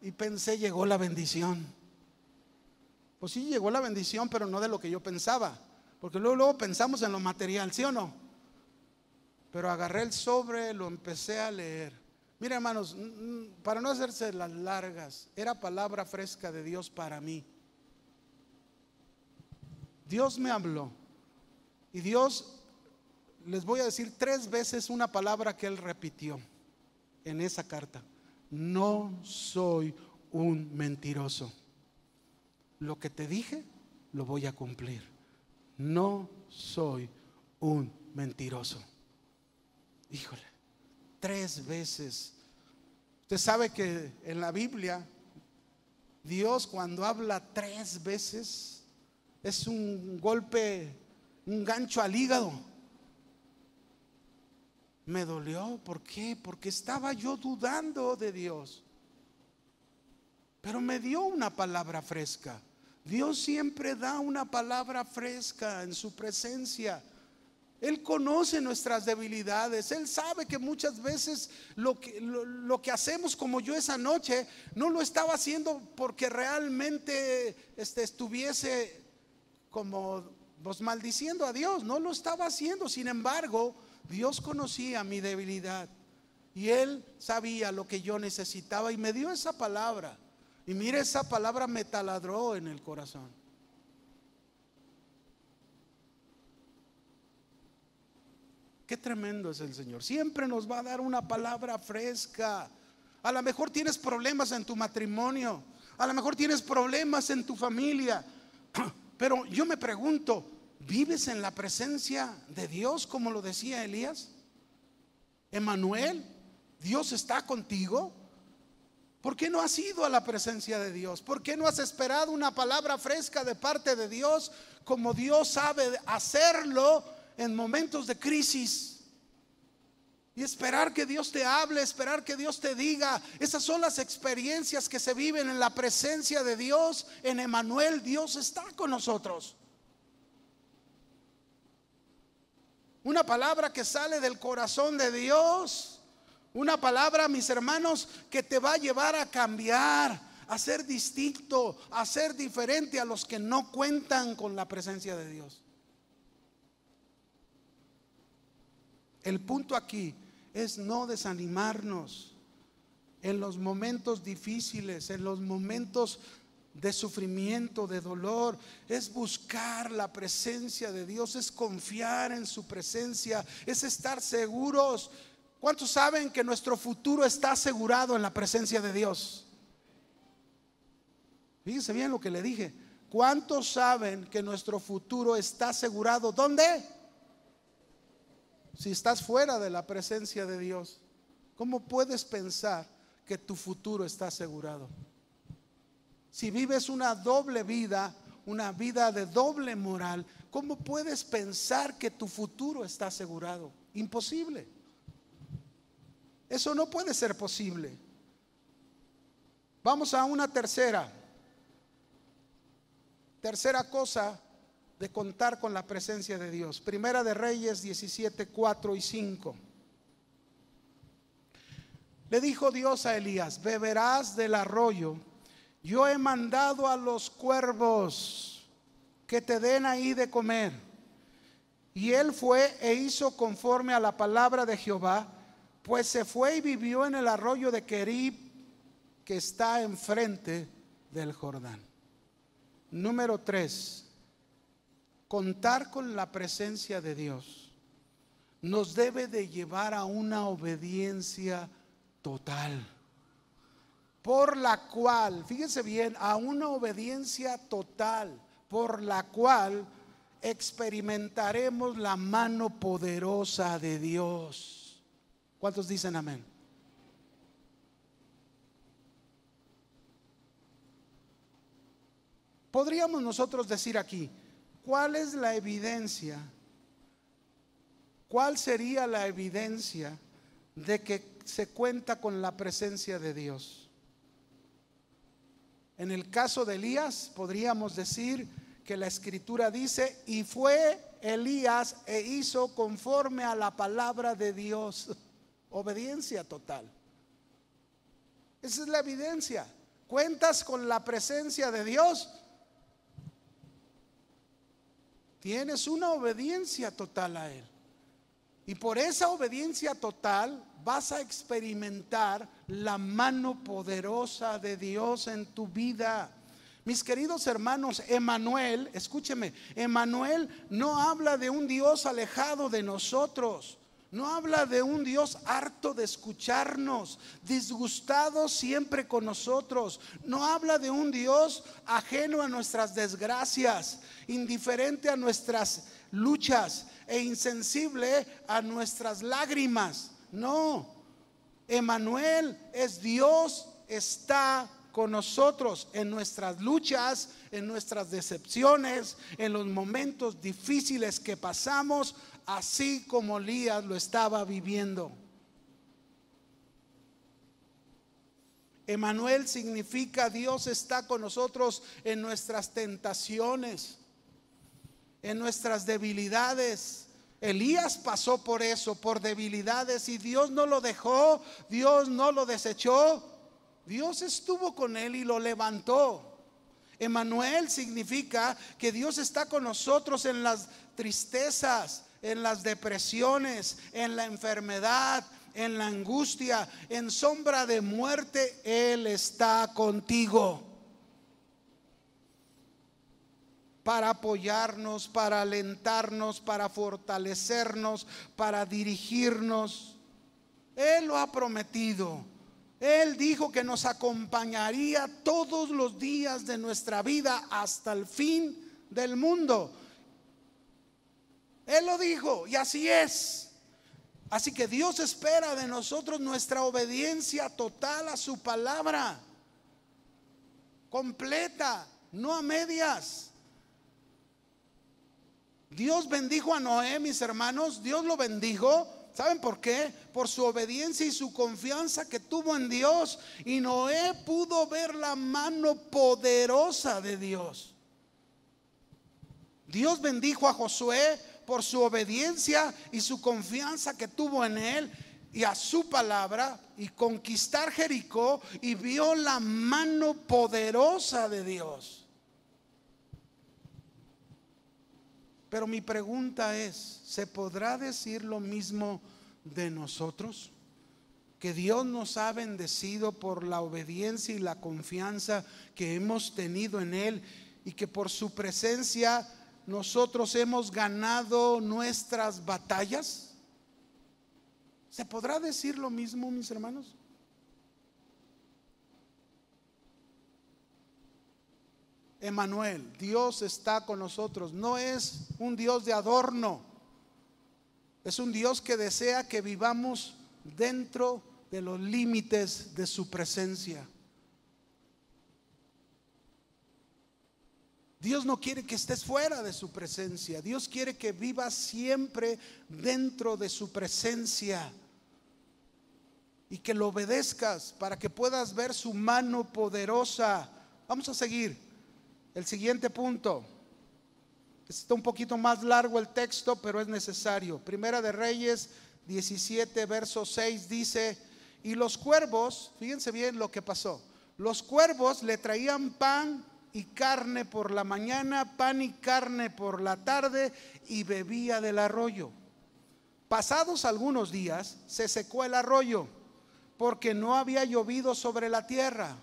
y pensé, llegó la bendición. Pues sí, llegó la bendición, pero no de lo que yo pensaba. Porque luego, luego pensamos en lo material, ¿sí o no? Pero agarré el sobre, lo empecé a leer. Mira, hermanos, para no hacerse las largas, era palabra fresca de Dios para mí. Dios me habló. Y Dios, les voy a decir tres veces una palabra que Él repitió en esa carta. No soy un mentiroso. Lo que te dije, lo voy a cumplir. No soy un mentiroso. Híjole, tres veces Usted sabe que en la Biblia Dios cuando habla tres veces es un golpe, un gancho al hígado. Me dolió, ¿por qué? Porque estaba yo dudando de Dios. Pero me dio una palabra fresca. Dios siempre da una palabra fresca en su presencia. Él conoce nuestras debilidades. Él sabe que muchas veces lo que, hacemos como yo esa noche no lo estaba haciendo porque realmente este, estuviese como pues, maldiciendo a Dios. No lo estaba haciendo. Sin embargo, Dios conocía mi debilidad. Y Él sabía lo que yo necesitaba y me dio esa palabra. Y mire, esa palabra me taladró en el corazón. Qué tremendo es el Señor. Siempre nos va a dar una palabra fresca. A lo mejor tienes problemas en tu matrimonio. A lo mejor tienes problemas en tu familia. *clears throat* Pero yo me pregunto, ¿vives en la presencia de Dios como lo decía Elías? Emanuel, Dios está contigo. ¿Por qué no has ido a la presencia de Dios? ¿Por qué no has esperado una palabra fresca de parte de Dios como Dios sabe hacerlo en momentos de crisis. Y esperar que Dios te hable, esperar que Dios te diga. Esas son las experiencias que se viven en la presencia de Dios. En Emanuel Dios está con nosotros. Una palabra que sale del corazón de Dios. Una palabra, mis hermanos, que te va a llevar a cambiar, a ser distinto, a ser diferente a los que no cuentan con la presencia de Dios. El punto aquí es no desanimarnos en los momentos difíciles, en los momentos de sufrimiento, de dolor, es buscar la presencia de Dios, es confiar en su presencia, es estar seguros. ¿Cuántos saben que nuestro futuro está asegurado en la presencia de Dios? Fíjense bien lo que le dije. ¿Cuántos saben que nuestro futuro está asegurado? ¿Dónde? Si estás fuera de la presencia de Dios, ¿cómo puedes pensar que tu futuro está asegurado? Si vives una doble vida, una vida de doble moral, ¿cómo puedes pensar que tu futuro está asegurado? Imposible. Eso no puede ser posible. Vamos a una tercera. Tercera cosa de contar con la presencia de Dios. Primera de Reyes 17, 4 y 5. Le dijo Dios a Elías, beberás del arroyo. Yo he mandado a los cuervos que te den ahí de comer. Y él fue e hizo conforme a la palabra de Jehová, pues se fue y vivió en el arroyo de Kerib, que está enfrente del Jordán. Número 3 contar con la presencia de Dios nos debe de llevar a una obediencia total, por la cual, fíjense bien, a una obediencia total, por la cual experimentaremos la mano poderosa de Dios. ¿Cuántos dicen amén? Podríamos nosotros decir aquí, ¿Cuál es la evidencia? ¿Cuál sería la evidencia de que se cuenta con la presencia de Dios? En el caso de Elías podríamos decir que la escritura dice, y fue Elías e hizo conforme a la palabra de Dios. *laughs* Obediencia total. Esa es la evidencia. Cuentas con la presencia de Dios, Tienes una obediencia total a Él. Y por esa obediencia total vas a experimentar la mano poderosa de Dios en tu vida. Mis queridos hermanos, Emanuel, escúcheme, Emanuel no habla de un Dios alejado de nosotros. No habla de un Dios harto de escucharnos, disgustado siempre con nosotros. No habla de un Dios ajeno a nuestras desgracias, indiferente a nuestras luchas e insensible a nuestras lágrimas. No, Emanuel es Dios, está con nosotros en nuestras luchas, en nuestras decepciones, en los momentos difíciles que pasamos así como Elías lo estaba viviendo. Emanuel significa Dios está con nosotros en nuestras tentaciones, en nuestras debilidades, Elías pasó por eso, por debilidades, y Dios no lo dejó, Dios no lo desechó, Dios estuvo con él y lo levantó. Emanuel significa que Dios está con nosotros en las tristezas, en las depresiones, en la enfermedad, en la angustia, en sombra de muerte, Él está contigo. Para apoyarnos, para alentarnos, para fortalecernos, para dirigirnos. Él lo ha prometido. Él dijo que nos acompañaría todos los días de nuestra vida hasta el fin del mundo. Él lo dijo y así es. Así que Dios espera de nosotros nuestra obediencia total a su palabra, completa, no a medias. Dios bendijo a Noé, mis hermanos, Dios lo bendijo. ¿Saben por qué? Por su obediencia y su confianza que tuvo en Dios. Y Noé pudo ver la mano poderosa de Dios. Dios bendijo a Josué por su obediencia y su confianza que tuvo en él y a su palabra y conquistar Jericó y vio la mano poderosa de Dios. Pero mi pregunta es, ¿se podrá decir lo mismo de nosotros? Que Dios nos ha bendecido por la obediencia y la confianza que hemos tenido en Él y que por su presencia nosotros hemos ganado nuestras batallas? ¿Se podrá decir lo mismo, mis hermanos? Emanuel, Dios está con nosotros. No es un Dios de adorno. Es un Dios que desea que vivamos dentro de los límites de su presencia. Dios no quiere que estés fuera de su presencia. Dios quiere que vivas siempre dentro de su presencia. Y que lo obedezcas para que puedas ver su mano poderosa. Vamos a seguir. El siguiente punto. Está un poquito más largo el texto, pero es necesario. Primera de Reyes 17, verso 6 dice, y los cuervos, fíjense bien lo que pasó, los cuervos le traían pan y carne por la mañana, pan y carne por la tarde, y bebía del arroyo. Pasados algunos días se secó el arroyo, porque no había llovido sobre la tierra.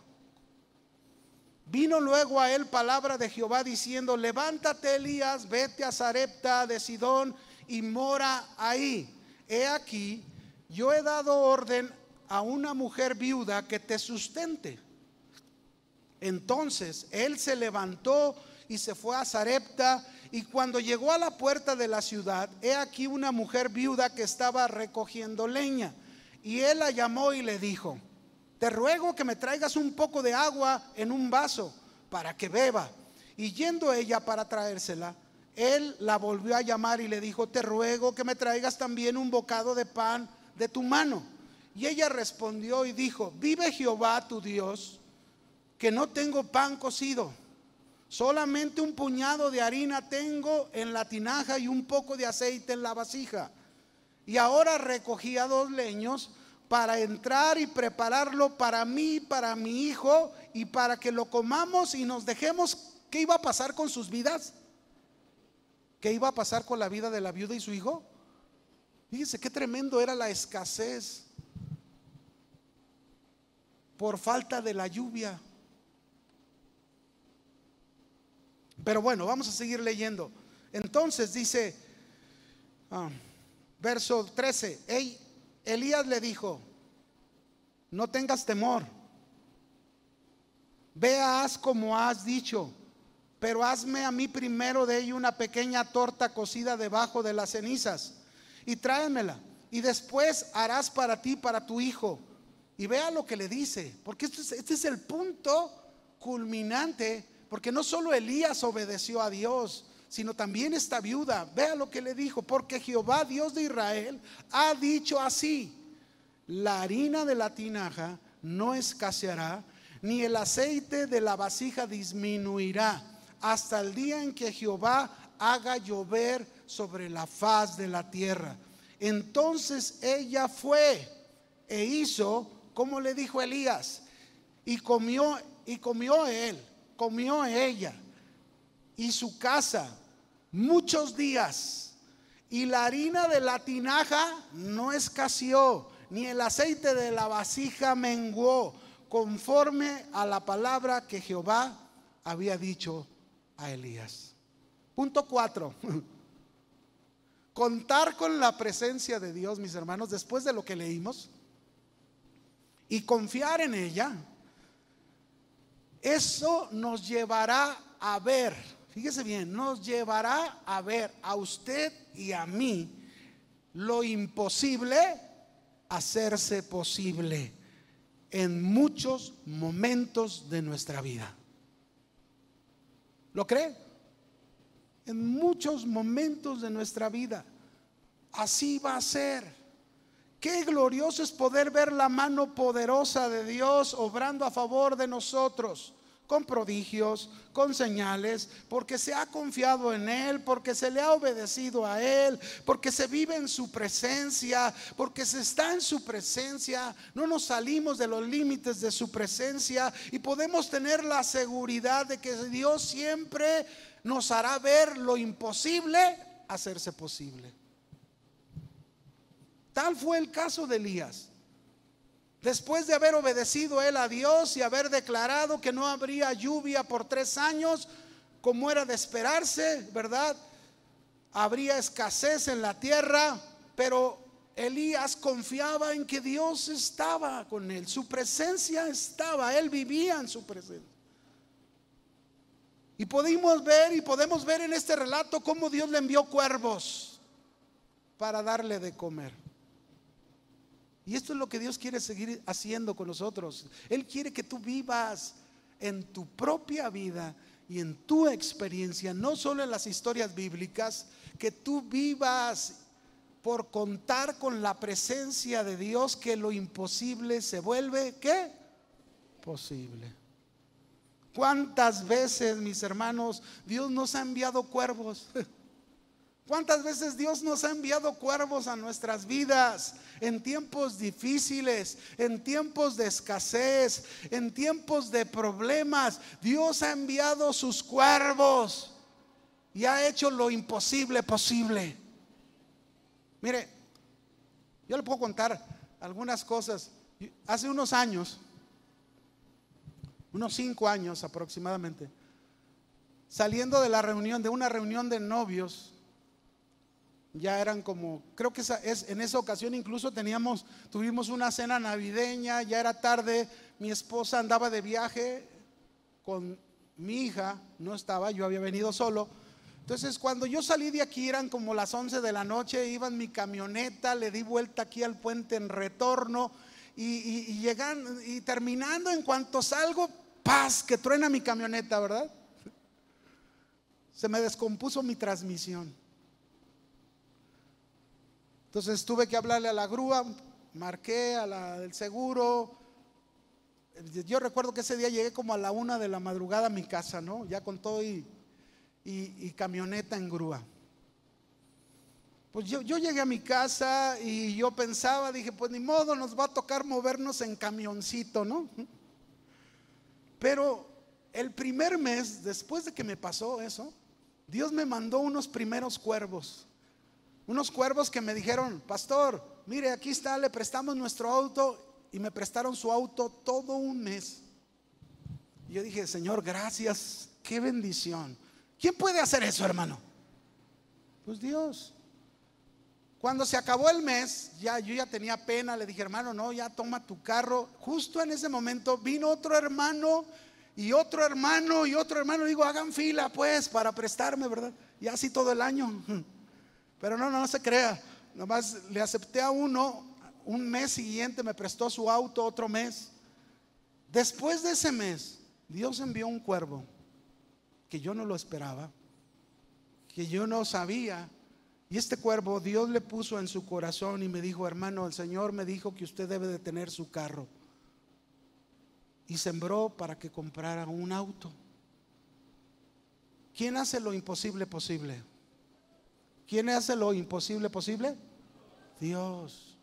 Vino luego a él palabra de Jehová diciendo, levántate Elías, vete a Sarepta de Sidón y mora ahí. He aquí, yo he dado orden a una mujer viuda que te sustente. Entonces él se levantó y se fue a Zarepta. Y cuando llegó a la puerta de la ciudad, he aquí una mujer viuda que estaba recogiendo leña. Y él la llamó y le dijo, te ruego que me traigas un poco de agua en un vaso para que beba. Y yendo ella para traérsela, él la volvió a llamar y le dijo, te ruego que me traigas también un bocado de pan de tu mano. Y ella respondió y dijo, vive Jehová tu Dios que no tengo pan cocido. Solamente un puñado de harina tengo en la tinaja y un poco de aceite en la vasija. Y ahora recogía dos leños para entrar y prepararlo para mí, para mi hijo y para que lo comamos y nos dejemos. ¿Qué iba a pasar con sus vidas? ¿Qué iba a pasar con la vida de la viuda y su hijo? Fíjense qué tremendo era la escasez por falta de la lluvia. Pero bueno, vamos a seguir leyendo. Entonces dice, ah, verso 13, Elías le dijo, no tengas temor, veas como has dicho, pero hazme a mí primero de ello una pequeña torta cocida debajo de las cenizas y tráemela. Y después harás para ti, para tu hijo. Y vea lo que le dice, porque este es, este es el punto culminante porque no solo Elías obedeció a Dios, sino también esta viuda. Vea lo que le dijo, porque Jehová, Dios de Israel, ha dicho así, la harina de la tinaja no escaseará, ni el aceite de la vasija disminuirá, hasta el día en que Jehová haga llover sobre la faz de la tierra. Entonces ella fue e hizo como le dijo Elías, y comió y comió él, comió ella y su casa muchos días. Y la harina de la tinaja no escaseó, ni el aceite de la vasija menguó, conforme a la palabra que Jehová había dicho a Elías. Punto cuatro. *laughs* Contar con la presencia de Dios, mis hermanos, después de lo que leímos, y confiar en ella, eso nos llevará a ver, fíjese bien, nos llevará a ver a usted y a mí lo imposible hacerse posible en muchos momentos de nuestra vida. ¿Lo cree? En muchos momentos de nuestra vida. Así va a ser. Qué glorioso es poder ver la mano poderosa de Dios obrando a favor de nosotros con prodigios, con señales, porque se ha confiado en Él, porque se le ha obedecido a Él, porque se vive en su presencia, porque se está en su presencia, no nos salimos de los límites de su presencia y podemos tener la seguridad de que Dios siempre nos hará ver lo imposible hacerse posible. Tal fue el caso de Elías. Después de haber obedecido él a Dios y haber declarado que no habría lluvia por tres años, como era de esperarse, ¿verdad? Habría escasez en la tierra, pero Elías confiaba en que Dios estaba con él, su presencia estaba, él vivía en su presencia. Y podemos ver y podemos ver en este relato cómo Dios le envió cuervos para darle de comer. Y esto es lo que Dios quiere seguir haciendo con nosotros. Él quiere que tú vivas en tu propia vida y en tu experiencia, no solo en las historias bíblicas, que tú vivas por contar con la presencia de Dios, que lo imposible se vuelve, ¿qué? Posible. ¿Cuántas veces, mis hermanos, Dios nos ha enviado cuervos? *laughs* ¿Cuántas veces Dios nos ha enviado cuervos a nuestras vidas en tiempos difíciles, en tiempos de escasez, en tiempos de problemas? Dios ha enviado sus cuervos y ha hecho lo imposible posible. Mire, yo le puedo contar algunas cosas. Hace unos años, unos cinco años aproximadamente, saliendo de la reunión, de una reunión de novios, ya eran como, creo que es, en esa ocasión incluso teníamos, tuvimos una cena navideña, ya era tarde, mi esposa andaba de viaje con mi hija, no estaba, yo había venido solo. Entonces cuando yo salí de aquí eran como las 11 de la noche, iba en mi camioneta, le di vuelta aquí al puente en retorno y, y, y terminando en cuanto salgo, paz, que truena mi camioneta, ¿verdad? Se me descompuso mi transmisión. Entonces tuve que hablarle a la grúa, marqué a la del seguro. Yo recuerdo que ese día llegué como a la una de la madrugada a mi casa, ¿no? Ya con todo y, camioneta en grúa. Pues yo, yo, llegué a mi casa y yo pensaba, dije, pues ni modo, nos va a tocar movernos en camioncito, ¿no? Pero el primer mes, después de que me pasó eso, Dios me mandó unos primeros cuervos unos cuervos que me dijeron, pastor, mire, aquí está, le prestamos nuestro auto y me prestaron su auto todo un mes. Y yo dije, Señor, gracias, qué bendición. ¿Quién puede hacer eso, hermano? Pues Dios. Cuando se acabó el mes, ya yo ya tenía pena, le dije, hermano, no, ya toma tu carro. Justo en ese momento vino otro hermano y otro hermano y otro hermano. Digo, hagan fila pues para prestarme, ¿verdad? Y así todo el año. Pero no, no, no se crea. Nomás le acepté a uno, un mes siguiente me prestó su auto, otro mes. Después de ese mes, Dios envió un cuervo que yo no lo esperaba, que yo no sabía. Y este cuervo Dios le puso en su corazón y me dijo, hermano, el Señor me dijo que usted debe de tener su carro. Y sembró para que comprara un auto. ¿Quién hace lo imposible posible? ¿Quién hace lo imposible posible? Dios.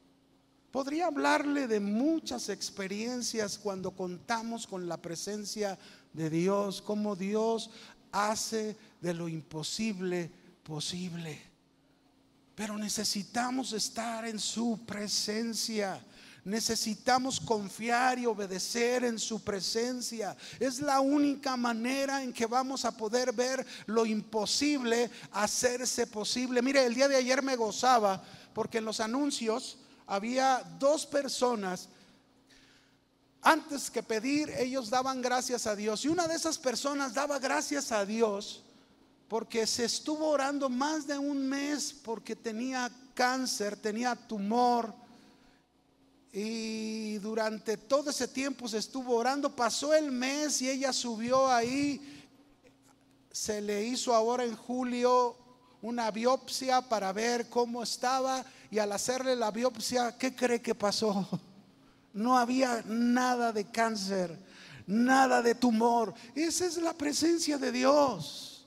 Podría hablarle de muchas experiencias cuando contamos con la presencia de Dios, cómo Dios hace de lo imposible posible. Pero necesitamos estar en su presencia. Necesitamos confiar y obedecer en su presencia. Es la única manera en que vamos a poder ver lo imposible hacerse posible. Mire, el día de ayer me gozaba porque en los anuncios había dos personas. Antes que pedir, ellos daban gracias a Dios. Y una de esas personas daba gracias a Dios porque se estuvo orando más de un mes porque tenía cáncer, tenía tumor y durante todo ese tiempo se estuvo orando, pasó el mes y ella subió ahí, se le hizo ahora en julio una biopsia para ver cómo estaba y al hacerle la biopsia, ¿qué cree que pasó? *laughs* No había nada de cáncer, nada de tumor. Esa es la presencia de Dios.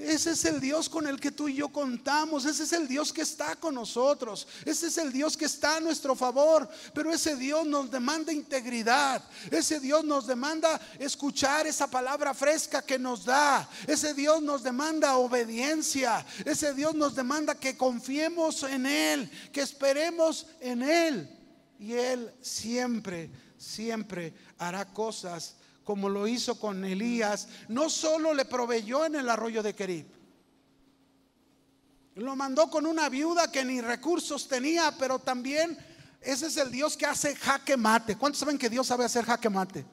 Ese es el Dios con el que tú y yo contamos. Ese es el Dios que está con nosotros. Ese es el Dios que está a nuestro favor. Pero ese Dios nos demanda integridad. Ese Dios nos demanda escuchar esa palabra fresca que nos da. Ese Dios nos demanda obediencia. Ese Dios nos demanda que confiemos en Él, que esperemos en Él. Y Él siempre, siempre hará cosas como lo hizo con Elías, no solo le proveyó en el arroyo de Kerib, lo mandó con una viuda que ni recursos tenía, pero también ese es el Dios que hace jaque mate. ¿Cuántos saben que Dios sabe hacer jaque mate?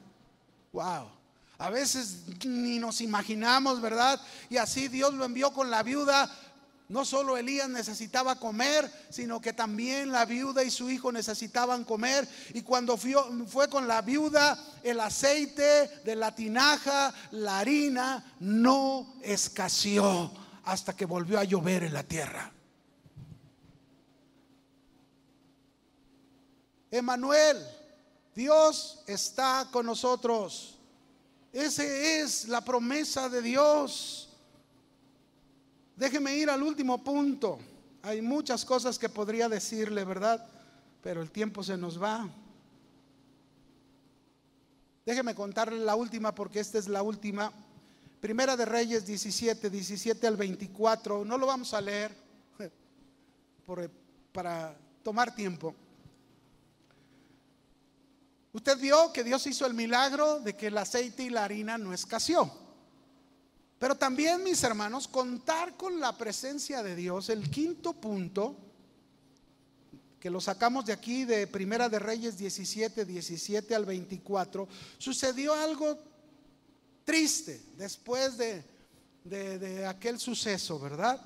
Wow. A veces ni nos imaginamos, ¿verdad? Y así Dios lo envió con la viuda no solo Elías necesitaba comer, sino que también la viuda y su hijo necesitaban comer. Y cuando fue con la viuda, el aceite de la tinaja, la harina, no escaseó hasta que volvió a llover en la tierra. Emanuel, Dios está con nosotros. Esa es la promesa de Dios. Déjeme ir al último punto. Hay muchas cosas que podría decirle, ¿verdad? Pero el tiempo se nos va. Déjeme contarle la última porque esta es la última. Primera de Reyes 17, 17 al 24. No lo vamos a leer *laughs* para tomar tiempo. Usted vio que Dios hizo el milagro de que el aceite y la harina no escaseó. Pero también, mis hermanos, contar con la presencia de Dios, el quinto punto, que lo sacamos de aquí de Primera de Reyes 17, 17 al 24, sucedió algo triste después de, de aquel suceso, ¿verdad?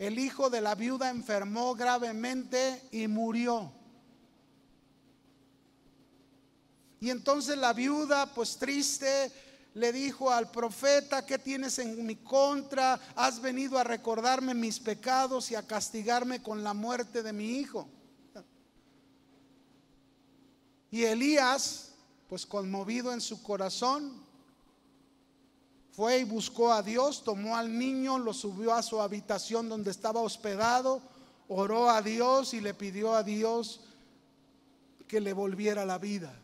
El hijo de la viuda enfermó gravemente y murió. Y entonces la viuda, pues triste, le dijo al profeta, ¿qué tienes en mi contra? Has venido a recordarme mis pecados y a castigarme con la muerte de mi hijo. Y Elías, pues conmovido en su corazón, fue y buscó a Dios, tomó al niño, lo subió a su habitación donde estaba hospedado, oró a Dios y le pidió a Dios que le volviera la vida.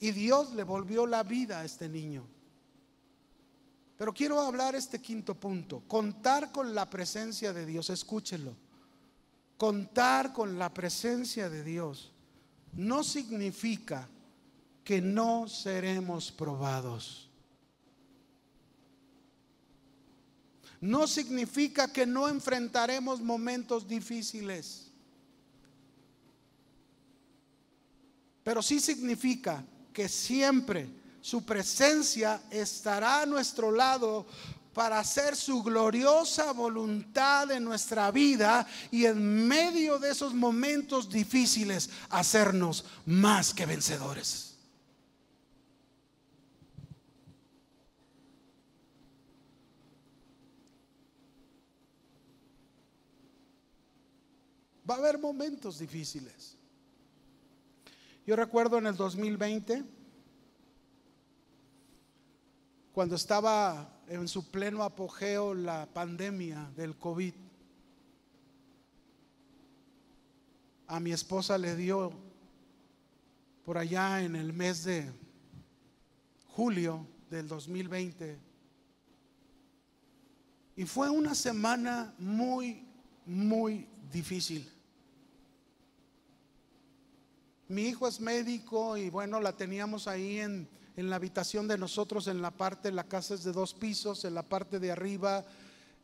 Y Dios le volvió la vida a este niño. Pero quiero hablar este quinto punto, contar con la presencia de Dios, escúchelo. Contar con la presencia de Dios no significa que no seremos probados. No significa que no enfrentaremos momentos difíciles. Pero sí significa que siempre su presencia estará a nuestro lado para hacer su gloriosa voluntad en nuestra vida y en medio de esos momentos difíciles hacernos más que vencedores. Va a haber momentos difíciles. Yo recuerdo en el 2020, cuando estaba en su pleno apogeo la pandemia del COVID. A mi esposa le dio por allá en el mes de julio del 2020. Y fue una semana muy, muy difícil. Mi hijo es médico y bueno, la teníamos ahí en, en la habitación de nosotros, en la parte, la casa es de dos pisos, en la parte de arriba,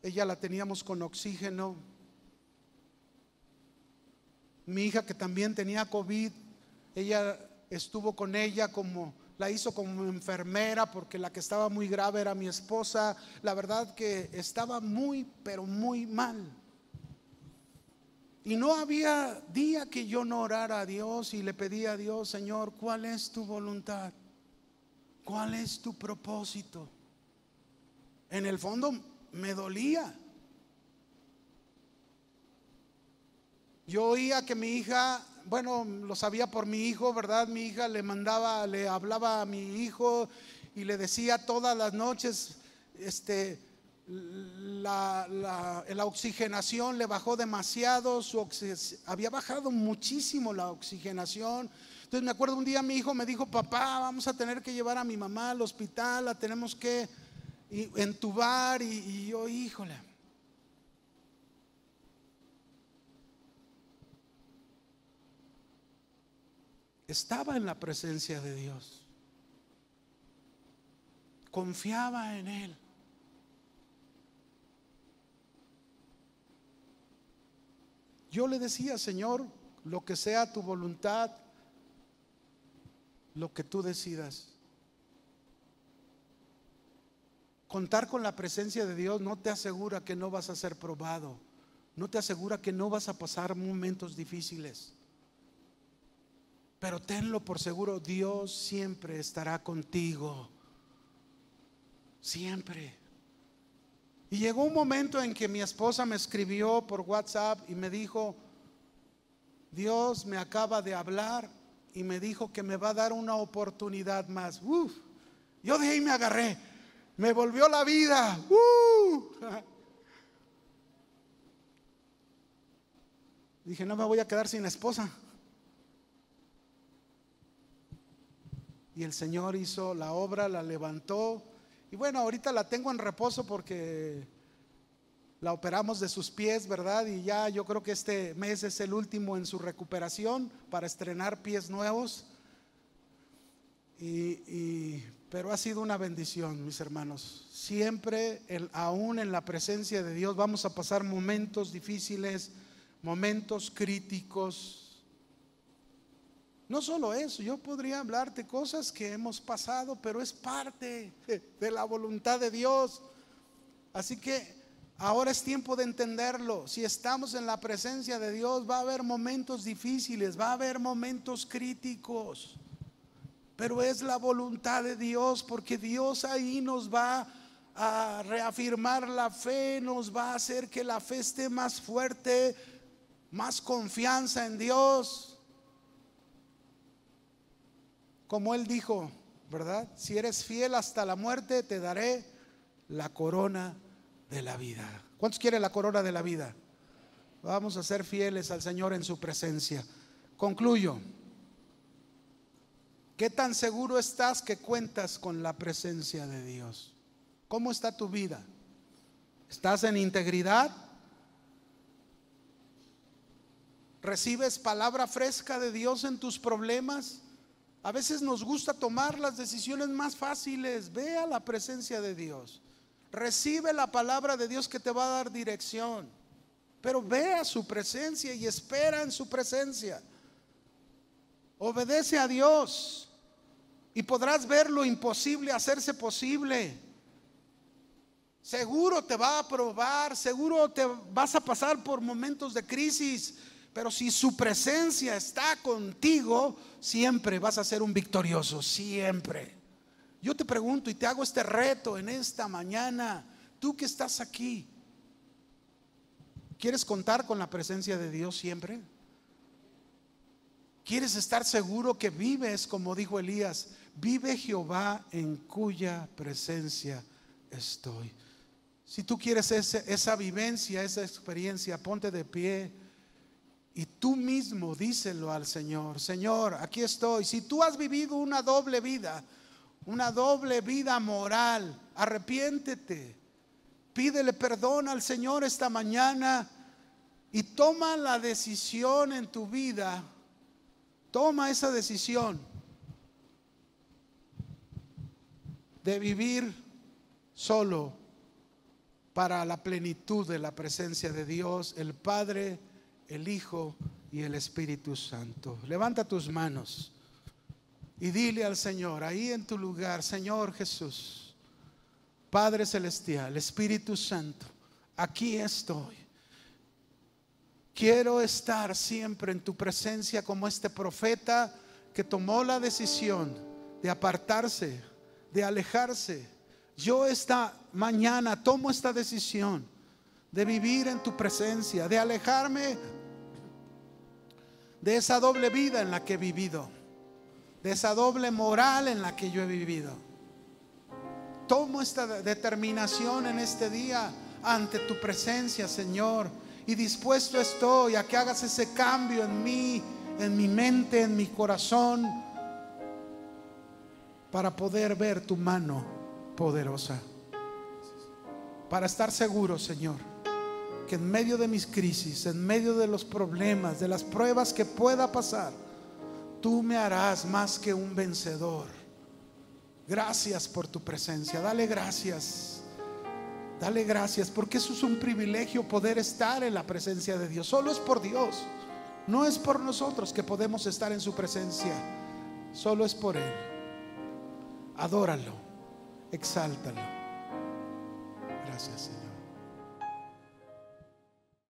ella la teníamos con oxígeno. Mi hija que también tenía COVID, ella estuvo con ella como la hizo como enfermera porque la que estaba muy grave era mi esposa. La verdad que estaba muy, pero muy mal. Y no había día que yo no orara a Dios y le pedía a Dios, Señor, ¿cuál es tu voluntad? ¿Cuál es tu propósito? En el fondo me dolía. Yo oía que mi hija, bueno, lo sabía por mi hijo, ¿verdad? Mi hija le mandaba, le hablaba a mi hijo y le decía todas las noches, este, la, la, oxigenación le bajó demasiado, su, había bajado muchísimo la oxigenación. Entonces me acuerdo un día mi hijo me dijo, papá, vamos a tener que llevar a mi mamá al hospital, la tenemos que entubar y, y yo, híjole. Estaba en la presencia de Dios. Confiaba en Él. Yo le decía, Señor, lo que sea tu voluntad, lo que tú decidas. Contar con la presencia de Dios no te asegura que no vas a ser probado, no te asegura que no vas a pasar momentos difíciles. Pero tenlo por seguro, Dios siempre estará contigo. Siempre. Y llegó un momento en que mi esposa me escribió por WhatsApp y me dijo, Dios me acaba de hablar y me dijo que me va a dar una oportunidad más. Uf, yo de ahí me agarré, me volvió la vida. *laughs* Dije, no me voy a quedar sin esposa. Y el Señor hizo la obra, la levantó y bueno, ahorita la tengo en reposo porque la operamos de sus pies, ¿verdad? Y ya yo creo que este mes es el último en su recuperación para estrenar pies nuevos. Y, pero ha sido una bendición, mis hermanos. Siempre, el, aún en la presencia de Dios, vamos a pasar momentos difíciles, momentos críticos, no solo eso, yo podría hablarte cosas que hemos pasado, pero es parte de la voluntad de Dios. Así que ahora es tiempo de entenderlo. Si estamos en la presencia de Dios, va a haber momentos difíciles, va a haber momentos críticos. Pero es la voluntad de Dios, porque Dios ahí nos va a reafirmar la fe, nos va a hacer que la fe esté más fuerte, más confianza en Dios como Él dijo, ¿verdad? Si eres fiel hasta la muerte, te daré la corona de la vida. ¿Cuántos quieren la corona de la vida? Vamos a ser fieles al Señor en su presencia. Concluyo. ¿Qué tan seguro estás que cuentas con la presencia de Dios? ¿Cómo está tu vida? ¿Estás en integridad? ¿Recibes palabra fresca de Dios en tus problemas? A veces nos gusta tomar las decisiones más fáciles. Ve a la presencia de Dios. Recibe la palabra de Dios que te va a dar dirección. Pero ve a su presencia y espera en su presencia. Obedece a Dios y podrás ver lo imposible hacerse posible. Seguro te va a probar, seguro te vas a pasar por momentos de crisis, pero si su presencia está contigo, siempre vas a ser un victorioso, siempre. Yo te pregunto y te hago este reto en esta mañana, tú que estás aquí, ¿quieres contar con la presencia de Dios siempre? ¿Quieres estar seguro que vives, como dijo Elías, vive Jehová en cuya presencia estoy. Si tú quieres esa vivencia, esa experiencia, ponte de pie y tú mismo díselo al Señor. Señor, aquí estoy. Si tú has vivido una doble vida, una doble vida moral, arrepiéntete. Pídele perdón al Señor esta mañana y toma la decisión en tu vida. Toma esa decisión de vivir solo para la plenitud de la presencia de Dios, el Padre, el Hijo y el Espíritu Santo. Levanta tus manos y dile al Señor, ahí en tu lugar, Señor Jesús, Padre Celestial, Espíritu Santo, aquí estoy. Quiero estar siempre en tu presencia como este profeta que tomó la decisión de apartarse, de alejarse yo esta mañana tomo esta decisión de vivir en tu presencia, de alejarme de esa doble vida en la que he vivido, de esa doble moral en la que yo he vivido. Tomo esta determinación en este día ante tu presencia, Señor, y dispuesto estoy a que hagas ese cambio en mí, en mi mente, en mi corazón, para poder ver tu mano poderosa. Para estar seguro, Señor, en medio de mis crisis, en medio de los problemas, de las pruebas que pueda pasar, tú me harás más que un vencedor. Gracias por tu presencia. Dale gracias. Dale gracias porque eso es un privilegio poder estar en la presencia de Dios. Solo es por Dios. No es por nosotros que podemos estar en su presencia. Solo es por Él. Adóralo exáltalo. Gracias, Señor.